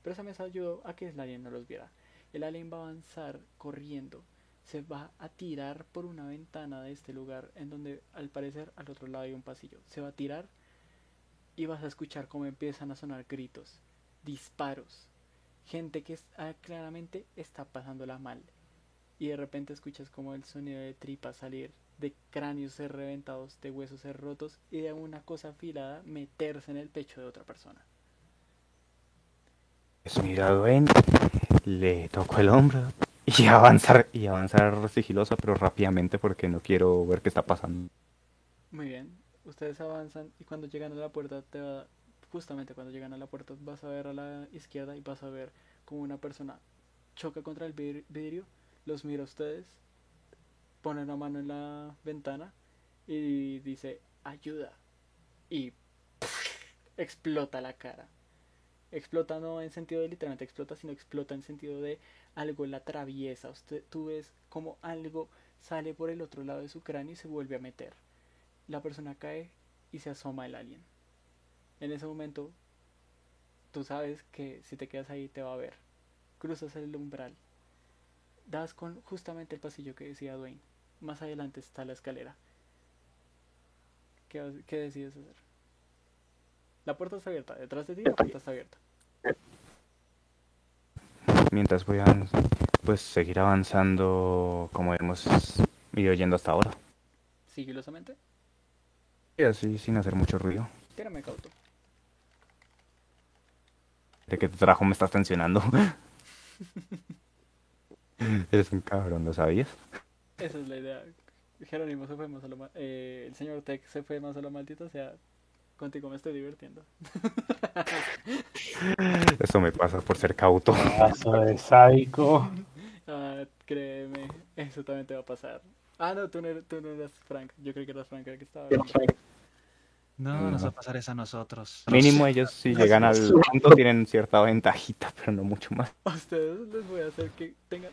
Pero esa mesa ayudó a que el alien no los viera. El alien va a avanzar corriendo. Se va a tirar por una ventana de este lugar en donde al parecer al otro lado hay un pasillo. Se va a tirar y vas a escuchar cómo empiezan a sonar gritos, disparos, gente que ah, claramente está pasándola mal. Y de repente escuchas como el sonido de tripas salir, de cráneos ser reventados, de huesos ser rotos y de una cosa afilada meterse en el pecho de otra persona. Pues mira, Dwayne, le toco el hombro y avanzar, y avanzar sigiloso, pero rápidamente porque no quiero ver qué está pasando. Muy bien, ustedes avanzan y cuando llegan a la puerta, te va, justamente cuando llegan a la puerta, vas a ver a la izquierda y vas a ver como una persona choca contra el vid- vidrio, los mira a ustedes, pone la mano en la ventana y dice ayuda y explota la cara. Explota no en sentido de literalmente explota, sino explota en sentido de algo la atraviesa. Usted, tú ves como algo sale por el otro lado de su cráneo y se vuelve a meter la persona cae y se asoma el alien. En ese momento, tú sabes que si te quedas ahí te va a ver. Cruzas el umbral. Das con justamente el pasillo que decía Dwayne. Más adelante está la escalera. ¿Qué, decides hacer? La puerta está abierta. Detrás de ti la puerta está abierta. Mientras voy a pues seguir avanzando como hemos ido yendo hasta ahora. Sigilosamente. Y así sin hacer mucho ruido. Tírame cauto. ¿De qué trabajo me estás tensionando? Eres un cabrón, ¿lo sabías? Esa es la idea. Jerónimo se fue más a lo ma- eh, el señor Tech se fue más a lo maldito, o sea, contigo me estoy divirtiendo. Eso me pasa por ser cauto. Paso de sádico. Ah, créeme, eso también te va a pasar. Ah, no, tú no, eres, tú no eras Frank. Yo creo que eras Frank el que estaba hablando. No, nos va a pasar eso a nosotros. Mínimo ellos si llegan al punto tienen cierta ventajita, pero no mucho más. A ustedes les voy a hacer que tengan...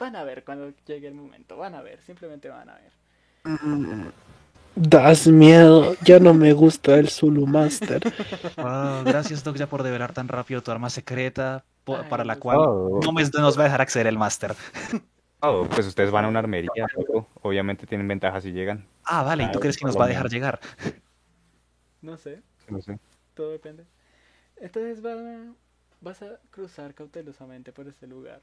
va- Van a ver cuando llegue el momento, van a ver, simplemente van a ver. Das miedo. Ya no me gusta el Zulu Master. Wow, gracias, Doc, ya por develar tan rápido tu arma secreta, Ay, para la cual Oh. no me- nos va a dejar acceder el máster. Oh, pues ustedes van a una armería. Obviamente tienen ventaja si llegan. Ah, vale, ¿y tú Claro, crees que nos va a dejar llegar? No sé, No sé. todo depende. Entonces van a- vas a cruzar cautelosamente por este lugar.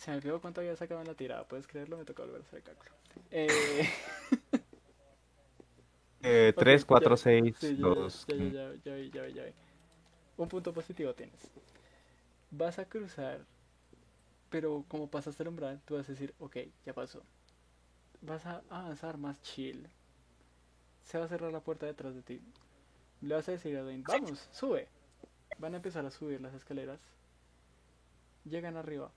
Se me olvidó cuánto había sacado en la tirada, ¿puedes creerlo? Me toca volver a hacer el cálculo. Eh... Eh, Ok, 3, 4, ya. 6, Sí, ya, 2. ya, ya, ya, ya. Un punto positivo tienes. Vas a cruzar, pero como pasaste el umbral, tú vas a decir, ok, ya pasó. Vas a avanzar más chill. Se va a cerrar la puerta detrás de ti. Le vas a decir a Dwayne, vamos, sube. Van a empezar a subir las escaleras. Llegan arriba.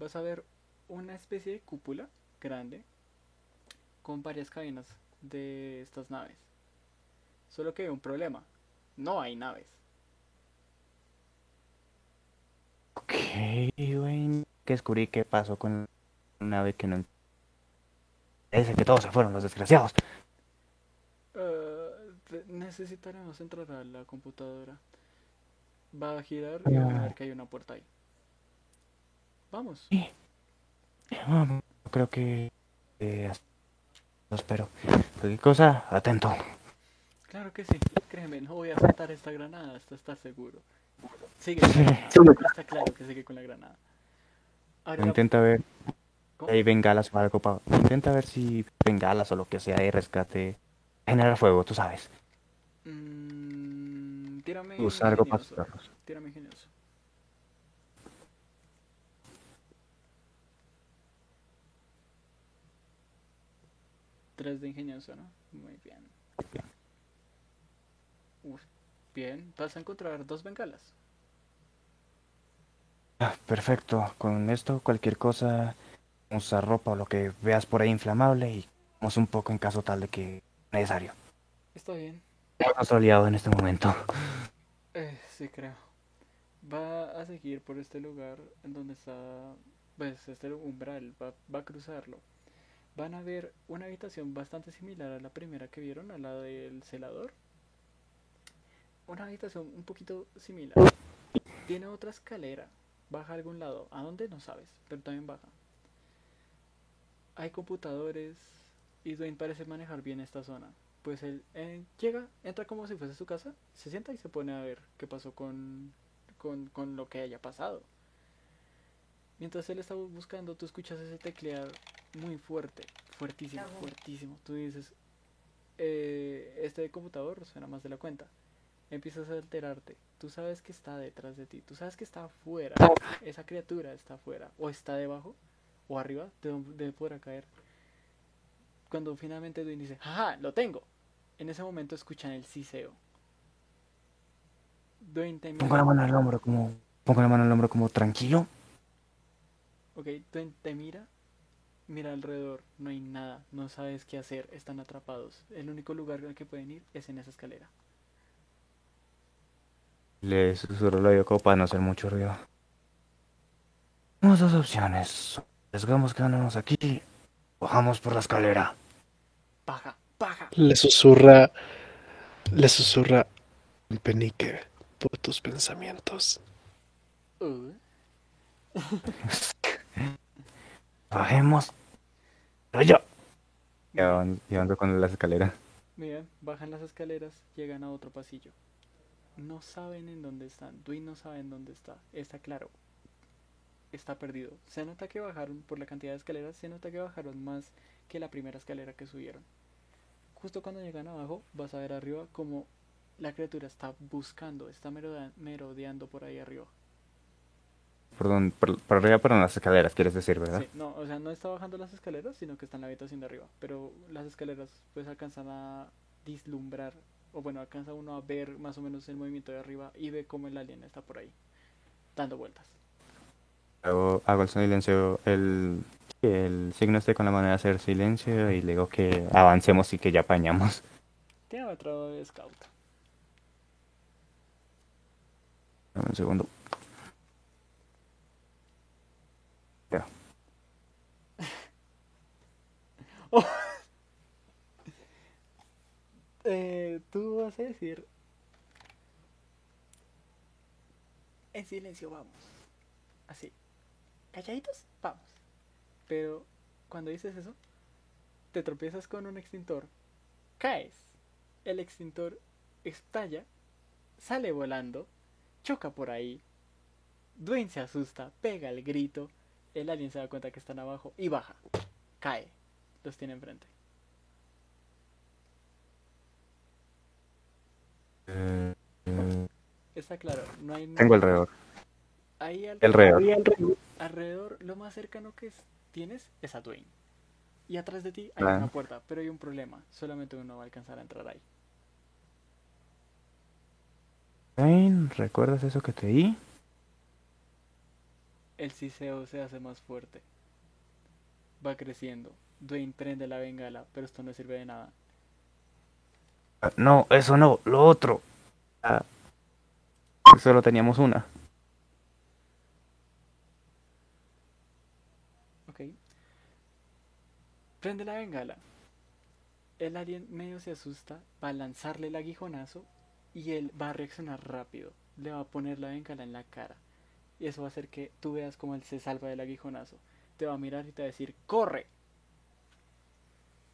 Vas a ver una especie de cúpula grande con varias cabinas de estas naves. Solo que hay un problema. No hay naves. Ok, güey. Que descubrí qué pasó con la nave que no. Dice que todos se fueron los desgraciados. Te- necesitaremos entrar a la computadora. Va a girar y van a ver que hay una puerta ahí. Vamos. Ah, creo que. Eh, espero. Cualquier cosa, atento. Claro que sí. Créeme, no voy a soltar esta granada hasta estar seguro. Sigue. Está claro que sigue con la granada. Intenta ver ¿Cómo? si hay bengalas o algo. pa- Intenta ver si bengalas o lo que sea de rescate. Generar fuego, tú sabes. Mm, tírame Usar algo para. Tírame ingenioso. Tres de ingenioso, ¿no? Muy bien. Uf. Bien, vas a encontrar dos bengalas. Ah, perfecto. Con esto, cualquier cosa, usa ropa o lo que veas por ahí inflamable y vamos un poco en caso tal de que necesario. Está bien. Estamos aliados en este momento. Eh, sí, creo. Va a seguir por este lugar en donde está, pues, este umbral. Va, va a cruzarlo. Van a ver una habitación bastante similar a la primera que vieron, a la del celador. Una habitación un poquito similar. Tiene otra escalera. Baja a algún lado. ¿A dónde? No sabes, pero también baja. Hay computadores y Dwayne parece manejar bien esta zona. Pues él eh, llega, entra como si fuese su casa, se sienta y se pone a ver qué pasó con, con, con lo que haya pasado. Mientras él está bu- buscando, tú escuchas ese teclear muy fuerte, fuertísimo, fuertísimo. Tú dices, eh, este computador suena más de la cuenta. Empiezas a alterarte. Tú sabes que está detrás de ti. Tú sabes que está afuera. Esa criatura está afuera. O está debajo. O arriba. De donde debe poder caer. Cuando finalmente Dwayne dice, ¡Jaja! ¡Lo tengo! En ese momento escuchan el siseo. Dwayne te Pongo la mira. mano el hombro como... Pongo la mano el hombro como tranquilo. Ok, Dwayne te mira. Mira alrededor. No hay nada. No sabes qué hacer. Están atrapados. El único lugar al que pueden ir es en esa escalera. Le susurro el oído para no hacer mucho ruido. Tenemos dos opciones. Arriesgamos quedándonos aquí. Bajamos por la escalera. ¡Baja! ¡Baja! Le susurra. Le susurra el penique por tus pensamientos. Uh, Bajemos. Yo. Y avan- y avanzo con las escaleras. Bien, bajan las escaleras, llegan a otro pasillo. No saben en dónde están. Dwayne no sabe en dónde está. Está claro. Está perdido. Se nota que bajaron por la cantidad de escaleras, se nota que bajaron más que la primera escalera que subieron. Justo cuando llegan abajo, vas a ver arriba como la criatura está buscando, está merodeando por ahí arriba. Por, donde, por, por arriba, pero en las escaleras, quieres decir, ¿verdad? Sí, no, o sea, no está bajando las escaleras, sino que está en la habitación de arriba. Pero las escaleras pues alcanzan a vislumbrar, o bueno, alcanza uno a ver más o menos el movimiento de arriba y ve cómo el alien está por ahí, dando vueltas. Hago, hago el silencio, el, el signo este con la mano de hacer silencio y le digo que avancemos y que ya apañamos. Tiene otro scout. Dame un segundo. Ya. Eh, tú vas a decir... En silencio, vamos. Así. Calladitos, vamos. Pero cuando dices eso, te tropiezas con un extintor, caes, el extintor estalla, sale volando, choca por ahí, Dwayne se asusta, pega el grito, el alien se da cuenta que están abajo y baja, cae, los tiene enfrente. Está claro, no hay tengo alrededor. Ahí al- Alrededor. alrededor, lo más cercano que es- tienes es a Dwayne. Y atrás de ti hay Claro. una puerta, pero hay un problema. Solamente uno va a alcanzar a entrar ahí. Dwayne, ¿recuerdas eso que te di? El siseo se hace más fuerte. Va creciendo. Dwayne prende la bengala, pero esto no sirve de nada. Ah, No, eso no, lo otro. Ah, solo teníamos una. Ok. Prende la bengala. El alien medio se asusta, va a lanzarle el aguijonazo y él va a reaccionar rápido. Le va a poner la bengala en la cara. Y eso va a hacer que tú veas cómo él se salva del aguijonazo. Te va a mirar y te va a decir, ¡corre!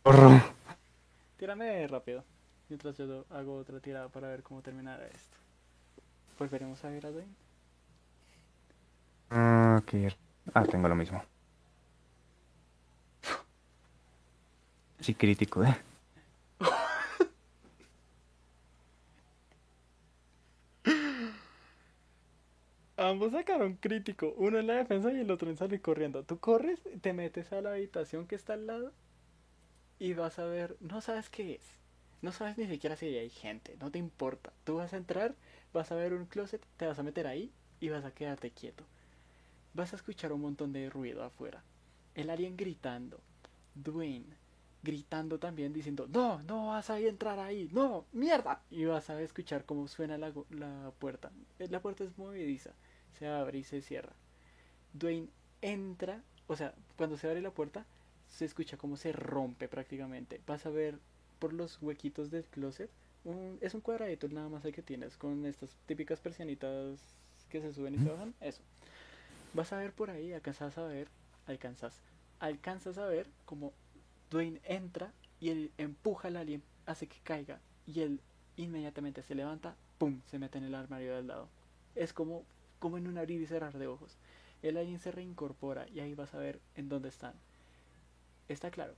Corro. Tírame rápido. Mientras yo hago otra tirada para ver cómo terminará esto. Volveremos a ver a Dwayne. Ah, qué- Ah, tengo lo mismo. Sí, crítico, ¿eh? Ambos sacaron crítico, uno en la defensa y el otro en salir corriendo. Tú corres, te metes a la habitación que está al lado y vas a ver, no sabes qué es, No sabes ni siquiera si hay gente, no te importa. Tú vas a entrar, vas a ver un closet, te vas a meter ahí y vas a quedarte quieto. Vas a escuchar un montón de ruido afuera. El alien gritando. Dwayne gritando también diciendo, no, no vas a entrar ahí, no, mierda. Y vas a escuchar cómo suena la, la puerta. Eh, La puerta es movediza, se abre y se cierra. Dwayne entra, o sea, cuando se abre la puerta, se escucha cómo se rompe prácticamente. Vas a ver por los huequitos del closet, un- es un cuadradito nada más el que tienes, con estas típicas persianitas que se suben y se bajan, eso. Vas a ver por ahí, alcanzas a ver, alcanzas, alcanzas a ver como Dwayne entra y él empuja al alien, hace que caiga y él inmediatamente se levanta, pum, se mete en el armario del lado. Es como, como en un abrir y cerrar de ojos. El alien se reincorpora y ahí vas a ver en dónde están. Está claro,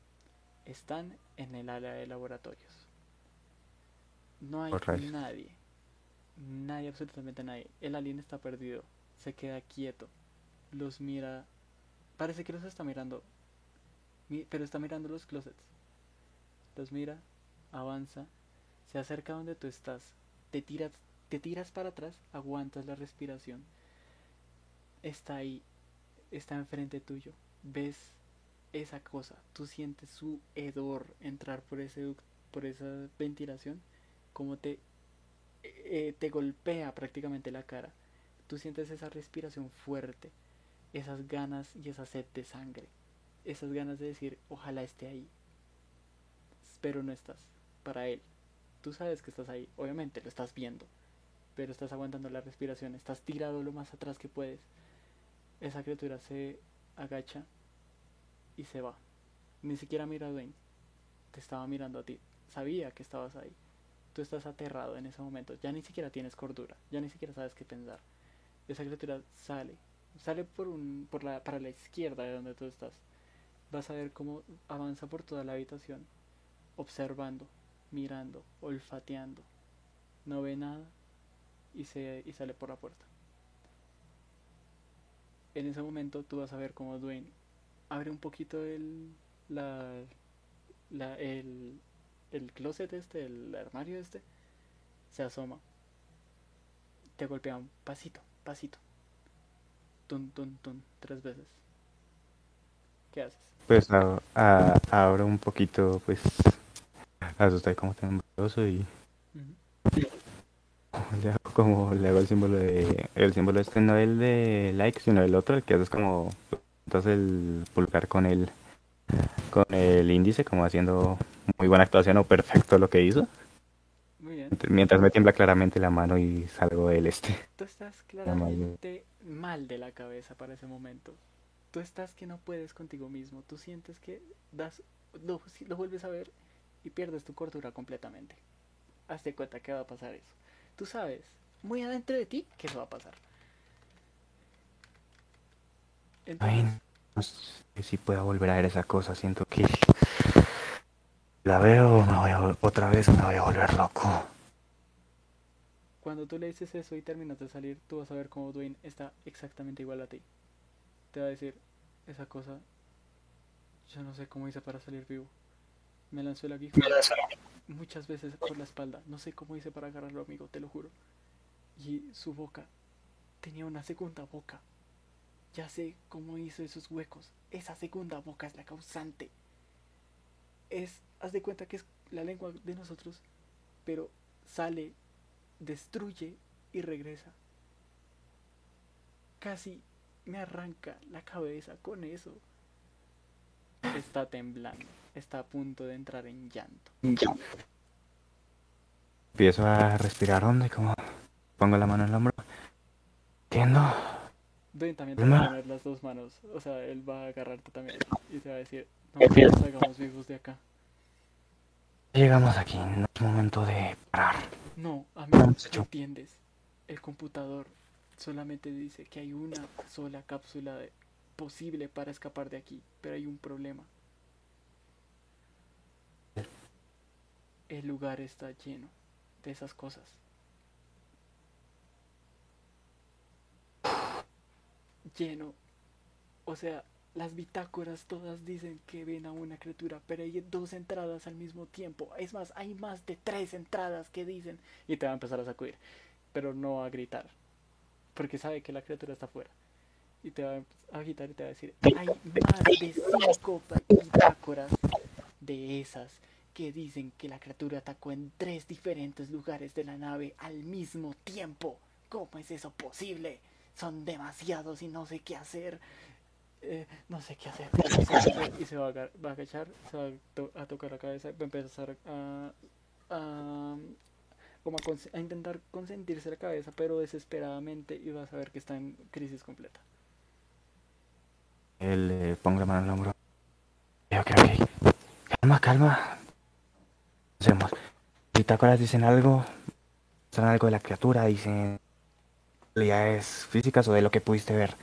están en el área de laboratorios. No hay nadie. Nadie, absolutamente nadie. El alien está perdido. Se queda quieto. Los mira. Parece que los está mirando. Mi- pero está mirando los closets. Los mira, avanza, se acerca donde tú estás, te tiras, te tiras para atrás, aguantas la respiración. Está ahí, está enfrente tuyo. Ves esa cosa, tú sientes su hedor entrar por ese por esa ventilación, como te eh, te golpea prácticamente la cara. Tú sientes esa respiración fuerte, esas ganas y esa sed de sangre, esas ganas de decir, ojalá esté ahí. Pero no estás, para él. Tú sabes que estás ahí, obviamente lo estás viendo, pero estás aguantando la respiración, estás tirado lo más atrás que puedes. Esa criatura se agacha y se va. Ni siquiera mira a Dwayne. Te estaba mirando a ti. Sabía que estabas ahí. Tú estás aterrado en ese momento. Ya ni siquiera tienes cordura. Ya ni siquiera sabes qué pensar. Esa criatura sale. Sale por un, por la, para la izquierda de donde tú estás. Vas a ver cómo avanza por toda la habitación. Observando, mirando, olfateando. No ve nada y, se, y sale por la puerta. En ese momento tú vas a ver cómo Dwayne abre un poquito el, la, la, el, el closet este, el armario este, se asoma. Te golpea un pasito, pasito. Tun, tun, tun, tres veces. ¿Qué haces? Pues a- a- abro un poquito, pues, asustado como tembloroso y le hago como, le hago el símbolo de, el símbolo este no el de like, sino el otro, el que haces como, entonces el pulgar con el, con el índice, como haciendo muy buena actuación o perfecto lo que hizo, Muy bien. mientras me tiembla claramente la mano y salgo del este. Tú estás claramente mal de la cabeza para ese momento. Tú estás que no puedes contigo mismo. Tú sientes que das, lo, lo vuelves a ver y pierdes tu cordura completamente. Hazte cuenta que va a pasar eso. Tú sabes, muy adentro de ti, que eso va a pasar. Entonces, Ay, no sé si pueda volver a ver esa cosa, siento que la veo, me voy a otra vez me voy a volver loco. cuando tú le dices eso y terminas de salir, tú vas a ver cómo Dwayne está exactamente igual a ti. Te va a decir, esa cosa, yo no sé cómo hice para salir vivo. Me lanzó el aguijón muchas veces por la espalda. No sé cómo hice para agarrarlo, amigo, te lo juro. Y su boca tenía una segunda boca. Ya sé cómo hizo esos huecos. Esa segunda boca es la causante. Es, haz de cuenta que es la lengua de nosotros, pero sale, destruye y regresa. Casi me arranca la cabeza con eso. Está temblando, está a punto de entrar en llanto. Empiezo a respirar hondo y como pongo la mano en el hombro. Entiendo. Dwayne también te va a poner las dos manos. O sea, él va a agarrarte también y te va a decir, no nos salgamos vivos de acá. Llegamos aquí, no es momento de parar. No, amigo, Vamos, no entiendes. El computador solamente dice que hay una sola cápsula de- posible para escapar de aquí, pero hay un problema. El lugar está lleno de esas cosas. Lleno. O sea, Las bitácoras todas dicen que ven a una criatura, pero hay dos entradas al mismo tiempo. Es más, hay más de tres entradas que dicen. Y te va a empezar a sacudir, pero no a gritar, porque sabe que la criatura está afuera. Y te va a agitar y te va a decir, hay más de cinco bitácoras de esas que dicen que la criatura atacó en tres diferentes lugares de la nave al mismo tiempo. ¿Cómo es eso posible? Son demasiados y no sé qué hacer. Eh, no sé qué hacer. no sé qué hacer. Y se va a, va a agachar, se va a, to- a tocar la cabeza, va a empezar a, a, como a, intentar consentirse la cabeza, pero desesperadamente y vas a ver que está en crisis completa. Él le pongo la mano en el hombro. Ok, ok. Calma, calma. Hacemos. Bitácoras dicen algo. Saben algo de la criatura, dicen habilidades físicas o de lo que pudiste ver.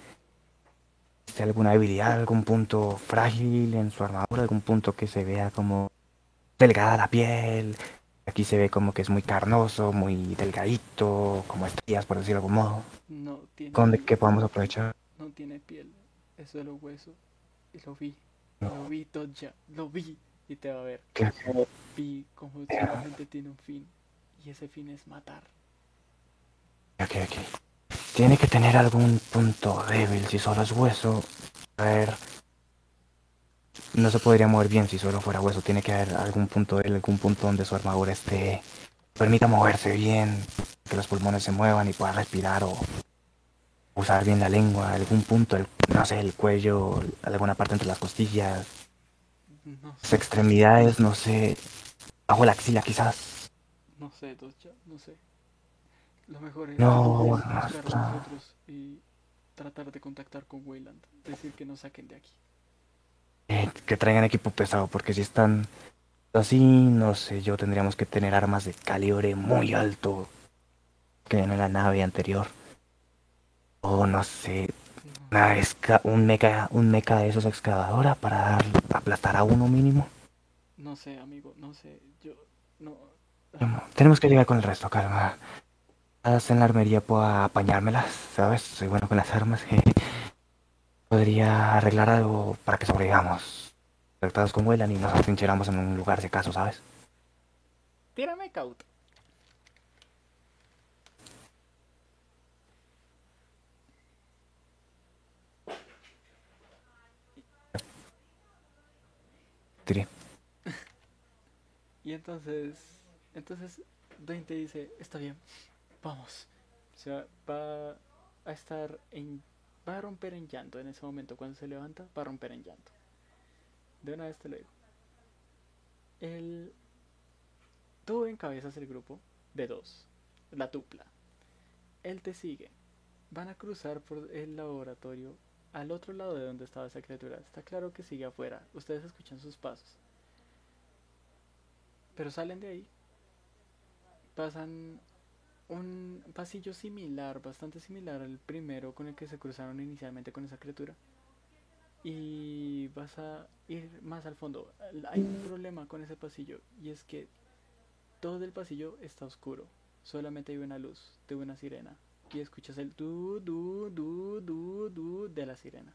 ¿Viste alguna debilidad, algún punto frágil en su armadura, algún punto que se vea como delgada la piel? Aquí se ve como que es muy carnoso, muy delgadito, como estrías, por decirlo de algún modo. No tiene, ¿Con de qué podamos aprovechar? no tiene piel, es solo hueso. Y lo vi, lo vi, Dodja, lo vi. Y te va a ver. ¿Qué? Vi como solamente tiene un fin. Y ese fin es matar. Ok, ok. Tiene que tener algún punto débil si solo es hueso. A ver. No se podría mover bien si solo fuera hueso. Tiene que haber algún punto débil, algún punto donde su armadura esté. Permita moverse bien, que los pulmones se muevan y pueda respirar o usar bien la lengua, algún punto, el- no sé, el cuello, alguna parte entre las costillas, No las sé, extremidades, no sé, bajo la axila quizás. no sé, Dodja, no sé. Lo mejor es No, es no buscar a está. nosotros y tratar de contactar con Wayland. Decir que nos saquen de aquí. Eh, que traigan equipo pesado, porque si están así, no sé, yo tendríamos que tener armas de calibre muy alto que en la nave anterior. O no sé, una esca- un meca, un meca de esos excavadora para dar- aplastar a uno mínimo. no sé, amigo, no sé. Yo. No, Tenemos que llegar con el resto, calma. En la armería pueda apañármelas, ¿sabes? Soy bueno con las armas. jeje. Podría arreglar algo para que sobrevivamos. Conectados con Weyland y nos atrincheramos en un lugar si acaso, ¿sabes? Tírame caut. Tiré. Y entonces, entonces Dwayne te dice, está bien, vamos. O sea, va a estar en, va a romper en llanto en ese momento. Cuando se levanta, va a romper en llanto. De una vez te lo digo. El, tú encabezas el grupo de dos, la tupla. Él te sigue. Van a cruzar por el laboratorio al otro lado de donde estaba esa criatura. Está claro que sigue afuera. Ustedes escuchan sus pasos. Pero salen de ahí. Pasan un pasillo similar, bastante similar al primero con el que se cruzaron inicialmente con esa criatura. Y vas a ir más al fondo. Hay un problema con ese pasillo y es que todo el pasillo está oscuro. Solamente hay una luz de una sirena. Y escuchas el du, du, du, du, du de la sirena.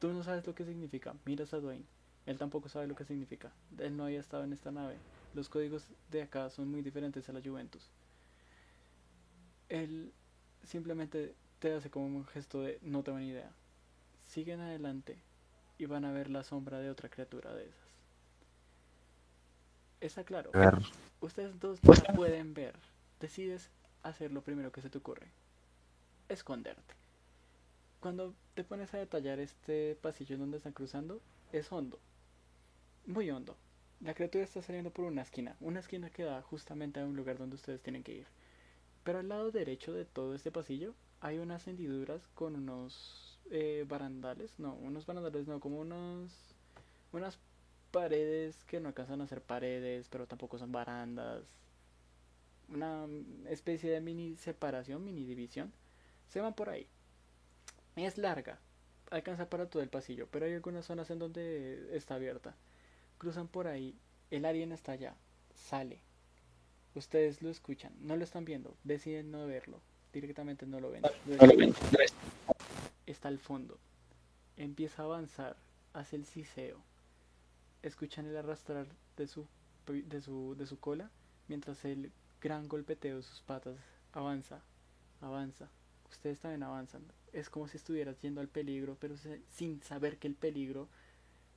Tú no sabes lo que significa. Miras a Dwayne. Él tampoco sabe lo que significa. Él no había estado en esta nave. Los códigos de acá son muy diferentes a la Juventus. Él simplemente te hace como un gesto de no tengo ni idea. Siguen adelante y van a ver la sombra de otra criatura de esas. Está claro. Ustedes dos no la pueden ver. Decides hacer lo primero que se te ocurre. Esconderte. Cuando te pones a detallar este pasillo en donde están cruzando, es hondo. Muy hondo. La criatura está saliendo por una esquina. Una esquina que da justamente a un lugar donde ustedes tienen que ir. Pero al lado derecho de todo este pasillo hay unas hendiduras con unos eh, barandales. No, unos barandales no, como unos... Unas paredes que no alcanzan a ser paredes, pero tampoco son barandas. Una especie de mini separación, mini división. Se van por ahí. Es larga, alcanza para todo el pasillo, pero hay algunas zonas en donde está abierta. Cruzan por ahí, el alien está allá, sale. Ustedes lo escuchan, no lo están viendo, deciden no verlo, directamente no lo ven. Lo. Está al fondo. empieza a avanzar hacia el ciseo. Escuchan el arrastrar de su, de su, de su cola mientras el gran golpeteo de sus patas avanza, avanza. Ustedes también avanzan. Es como si estuvieras yendo al peligro, pero se- sin saber que el peligro,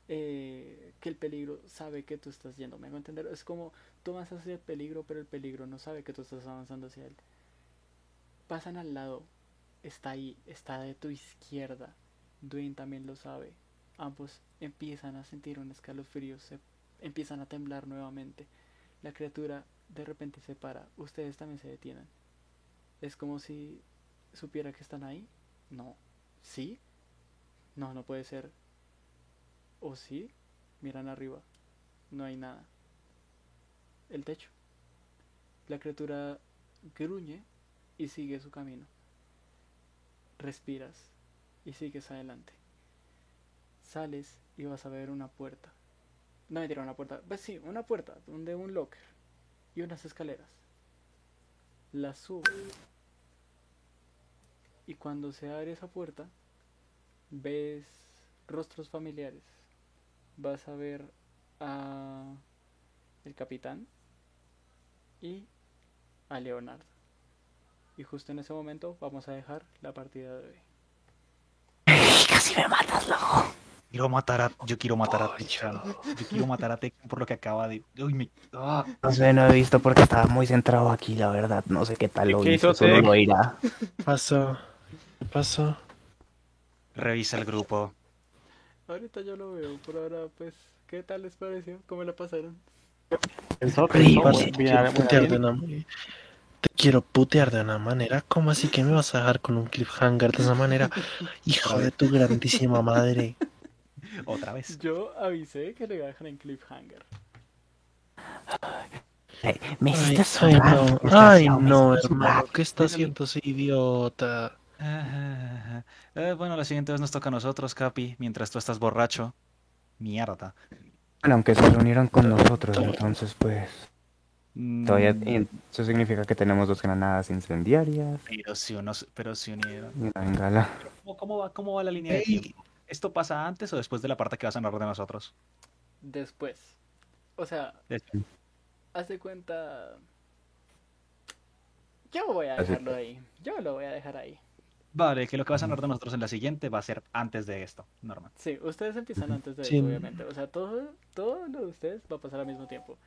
eh, que el peligro sabe que tú estás yendo. ¿Me hago entender? Es como tú vas hacia el peligro, pero el peligro no sabe que tú estás avanzando hacia él. Pasan al lado, está ahí, está de tu izquierda. Dwayne también lo sabe. Ambos empiezan a sentir un escalofrío, se empiezan a temblar nuevamente. La criatura de repente se para, ustedes también se detienen. Es como si supiera que están ahí. No. ¿Sí? No, no puede ser. ¿O sí? Miran arriba. No hay nada. El techo. La criatura gruñe y sigue su camino. Respiras y sigues adelante. Sales y vas a ver una puerta. No me una puerta. Pues sí, una puerta donde un locker y unas escaleras. Las subes. Y cuando se abre esa puerta, ves rostros familiares. Vas a ver a el capitán y a Leonardo. Y justo en ese momento vamos a dejar la partida de hoy. Quiero matar a, yo quiero matar a Tecan. Yo quiero matar a Tecan por lo que acaba de. Uy, me- ah. No sé, no he visto porque estaba muy centrado aquí, la verdad. No sé qué tal lo ¿Qué hizo, solo lo irá. Pasó. ¿Qué pasó? Revisa el grupo. Ahorita yo lo veo, por ahora pues, ¿qué tal les pareció? ¿Cómo la pasaron? Muy te quiero putear de una manera. Te quiero putear de una manera. ¿Cómo así que me vas a dejar con un cliffhanger de esa manera? Hijo de tu grandísima madre. Otra vez. Yo avisé que le iba a dejar en cliffhanger. Me Ay, ay, no, ay, no, hermano. ¿Qué está haciendo ese idiota? Ajá. Eh, bueno, la siguiente vez nos toca a nosotros, Capi, mientras tú estás borracho. Mierda. Bueno, aunque se reunieron con nosotros, entonces pues... Todavía, Mm, y eso significa que tenemos dos granadas incendiarias Pero si unos, pero si unieron. una. ¿Cómo, cómo va, ¿Cómo va la línea de tiempo? ¿Esto pasa antes o después de la parte que vas a narrar de nosotros? Después. O sea, De- haz de cuenta... Yo voy a Así dejarlo ahí. Yo lo voy a dejar ahí. Vale, que lo que vas a narrar de nosotros en la siguiente va a ser antes de esto, normal. Sí, ustedes empiezan antes de Sí. eso, obviamente. O sea, todo, todo lo de ustedes va a pasar al mismo tiempo.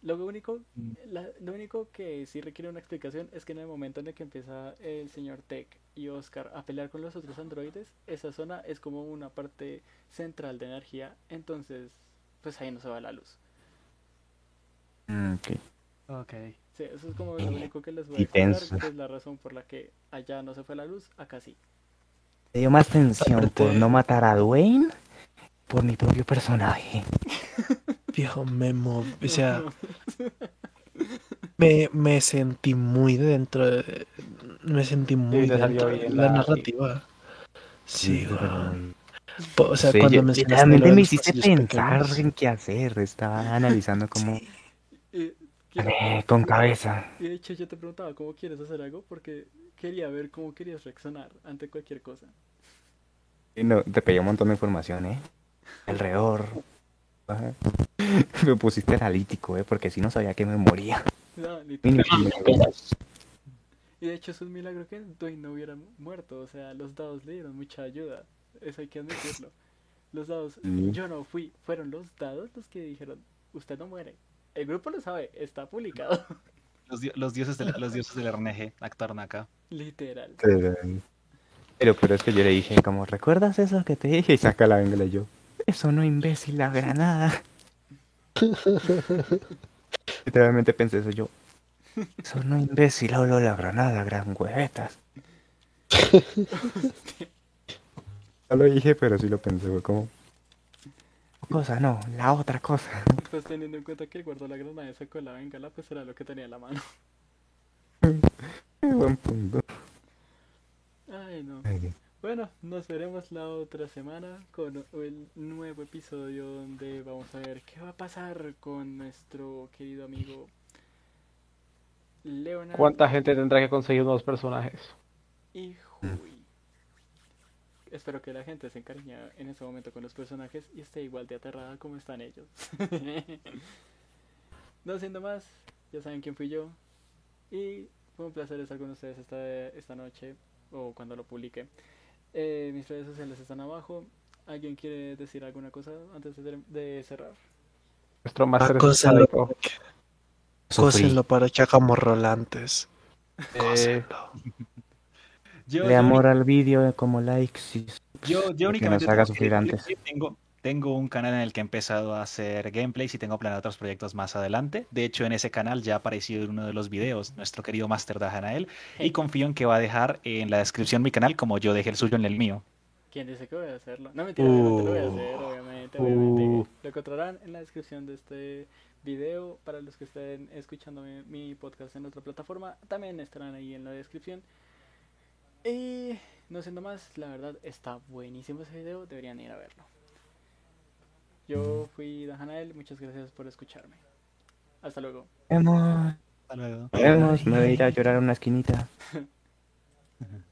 Lo único, Mm. la- lo único que sí requiere una explicación es que en el momento en el que empieza el señor Tech y Oscar a pelear con los otros androides, esa zona es como una parte central de energía, entonces pues ahí no se va la luz. Mm, ok. Ok. Sí, eso es como lo único que les voy a tenso. que es la razón por la que allá no se fue la luz, acá sí. Me dio más tensión Aparte- por no matar a Dwayne por mi propio personaje. Viejo Memo. O sea, me, me sentí muy dentro de. Me sentí muy dentro de la la- narrativa. Sí. Po- O sea, Sí, cuando yo- me los hiciste pensar pequeños, en qué hacer. Estaba analizando sí, quiero- eh, con cabeza. y de hecho yo te preguntaba cómo quieres hacer algo porque quería ver cómo querías reaccionar ante cualquier cosa. Y no, te pedí un montón de información, ¿eh? Alrededor. Ajá. Me pusiste analítico, ¿eh? Porque si no sabía que me moría. No, literal. Mínimo. Y de hecho es un milagro que Dwayne no hubiera muerto, o sea, los dados le dieron mucha ayuda, eso hay que admitirlo. Los dados, yo no fui, fueron los dados los que dijeron, usted no muere. El grupo lo sabe, está publicado, Los, di- los dioses del, los dioses del RNG actuaron acá. literal. Pero, pero es que yo le dije, como, ¿recuerdas eso que te dije? Y saca la bengala y yo. Eso no, imbécil, la granada. Literalmente pensé eso yo. Eso no, imbécil, hablo la granada, gran huevetas. No lo dije, pero sí lo pensé, fue como... Cosa, no, la otra cosa. Pues teniendo en cuenta que guardó la granada y sacó la bengala, pues era lo que tenía en la mano. Buen punto. Ay, no. Bueno, nos veremos la otra semana con el nuevo episodio donde vamos a ver qué va a pasar con nuestro querido amigo Leonard ¿Cuánta gente tendrá que conseguir nuevos personajes? y. espero que la gente se encariñe en ese momento con los personajes y esté igual de aterrada como están ellos. no siendo más, ya saben quién fui yo. Y fue un placer estar con ustedes esta, esta noche o cuando lo publique. Eh, mis redes sociales están abajo. ¿Alguien quiere decir alguna cosa antes de, de cerrar? Nuestro máster acósenlo para que hagamos rolantes. Eh. Yo, De yo- amor al vídeo como likes y Yo, yo únicamente nos haga que sufrir antes. que Tengo, tengo un canal en el que he empezado a hacer gameplays y tengo planeado otros proyectos más adelante. De hecho, en ese canal ya ha aparecido en uno de los videos nuestro querido Master Dahanael y confío en que va a dejar en la descripción mi canal como yo dejé el suyo en el mío. ¿Quién dice que voy a hacerlo? No, mentira, obviamente lo voy a Uh. hacer, obviamente, obviamente. Uh. Lo encontrarán en la descripción de este video para los que estén escuchando mi, mi podcast en otra plataforma. También estarán ahí en la descripción. Y no siendo más, la verdad está buenísimo ese video, deberían ir a verlo. Yo fui Dajanael, muchas gracias por escucharme. Hasta luego. Vemos, Hasta luego. vemos, me voy a ir a llorar a una esquinita.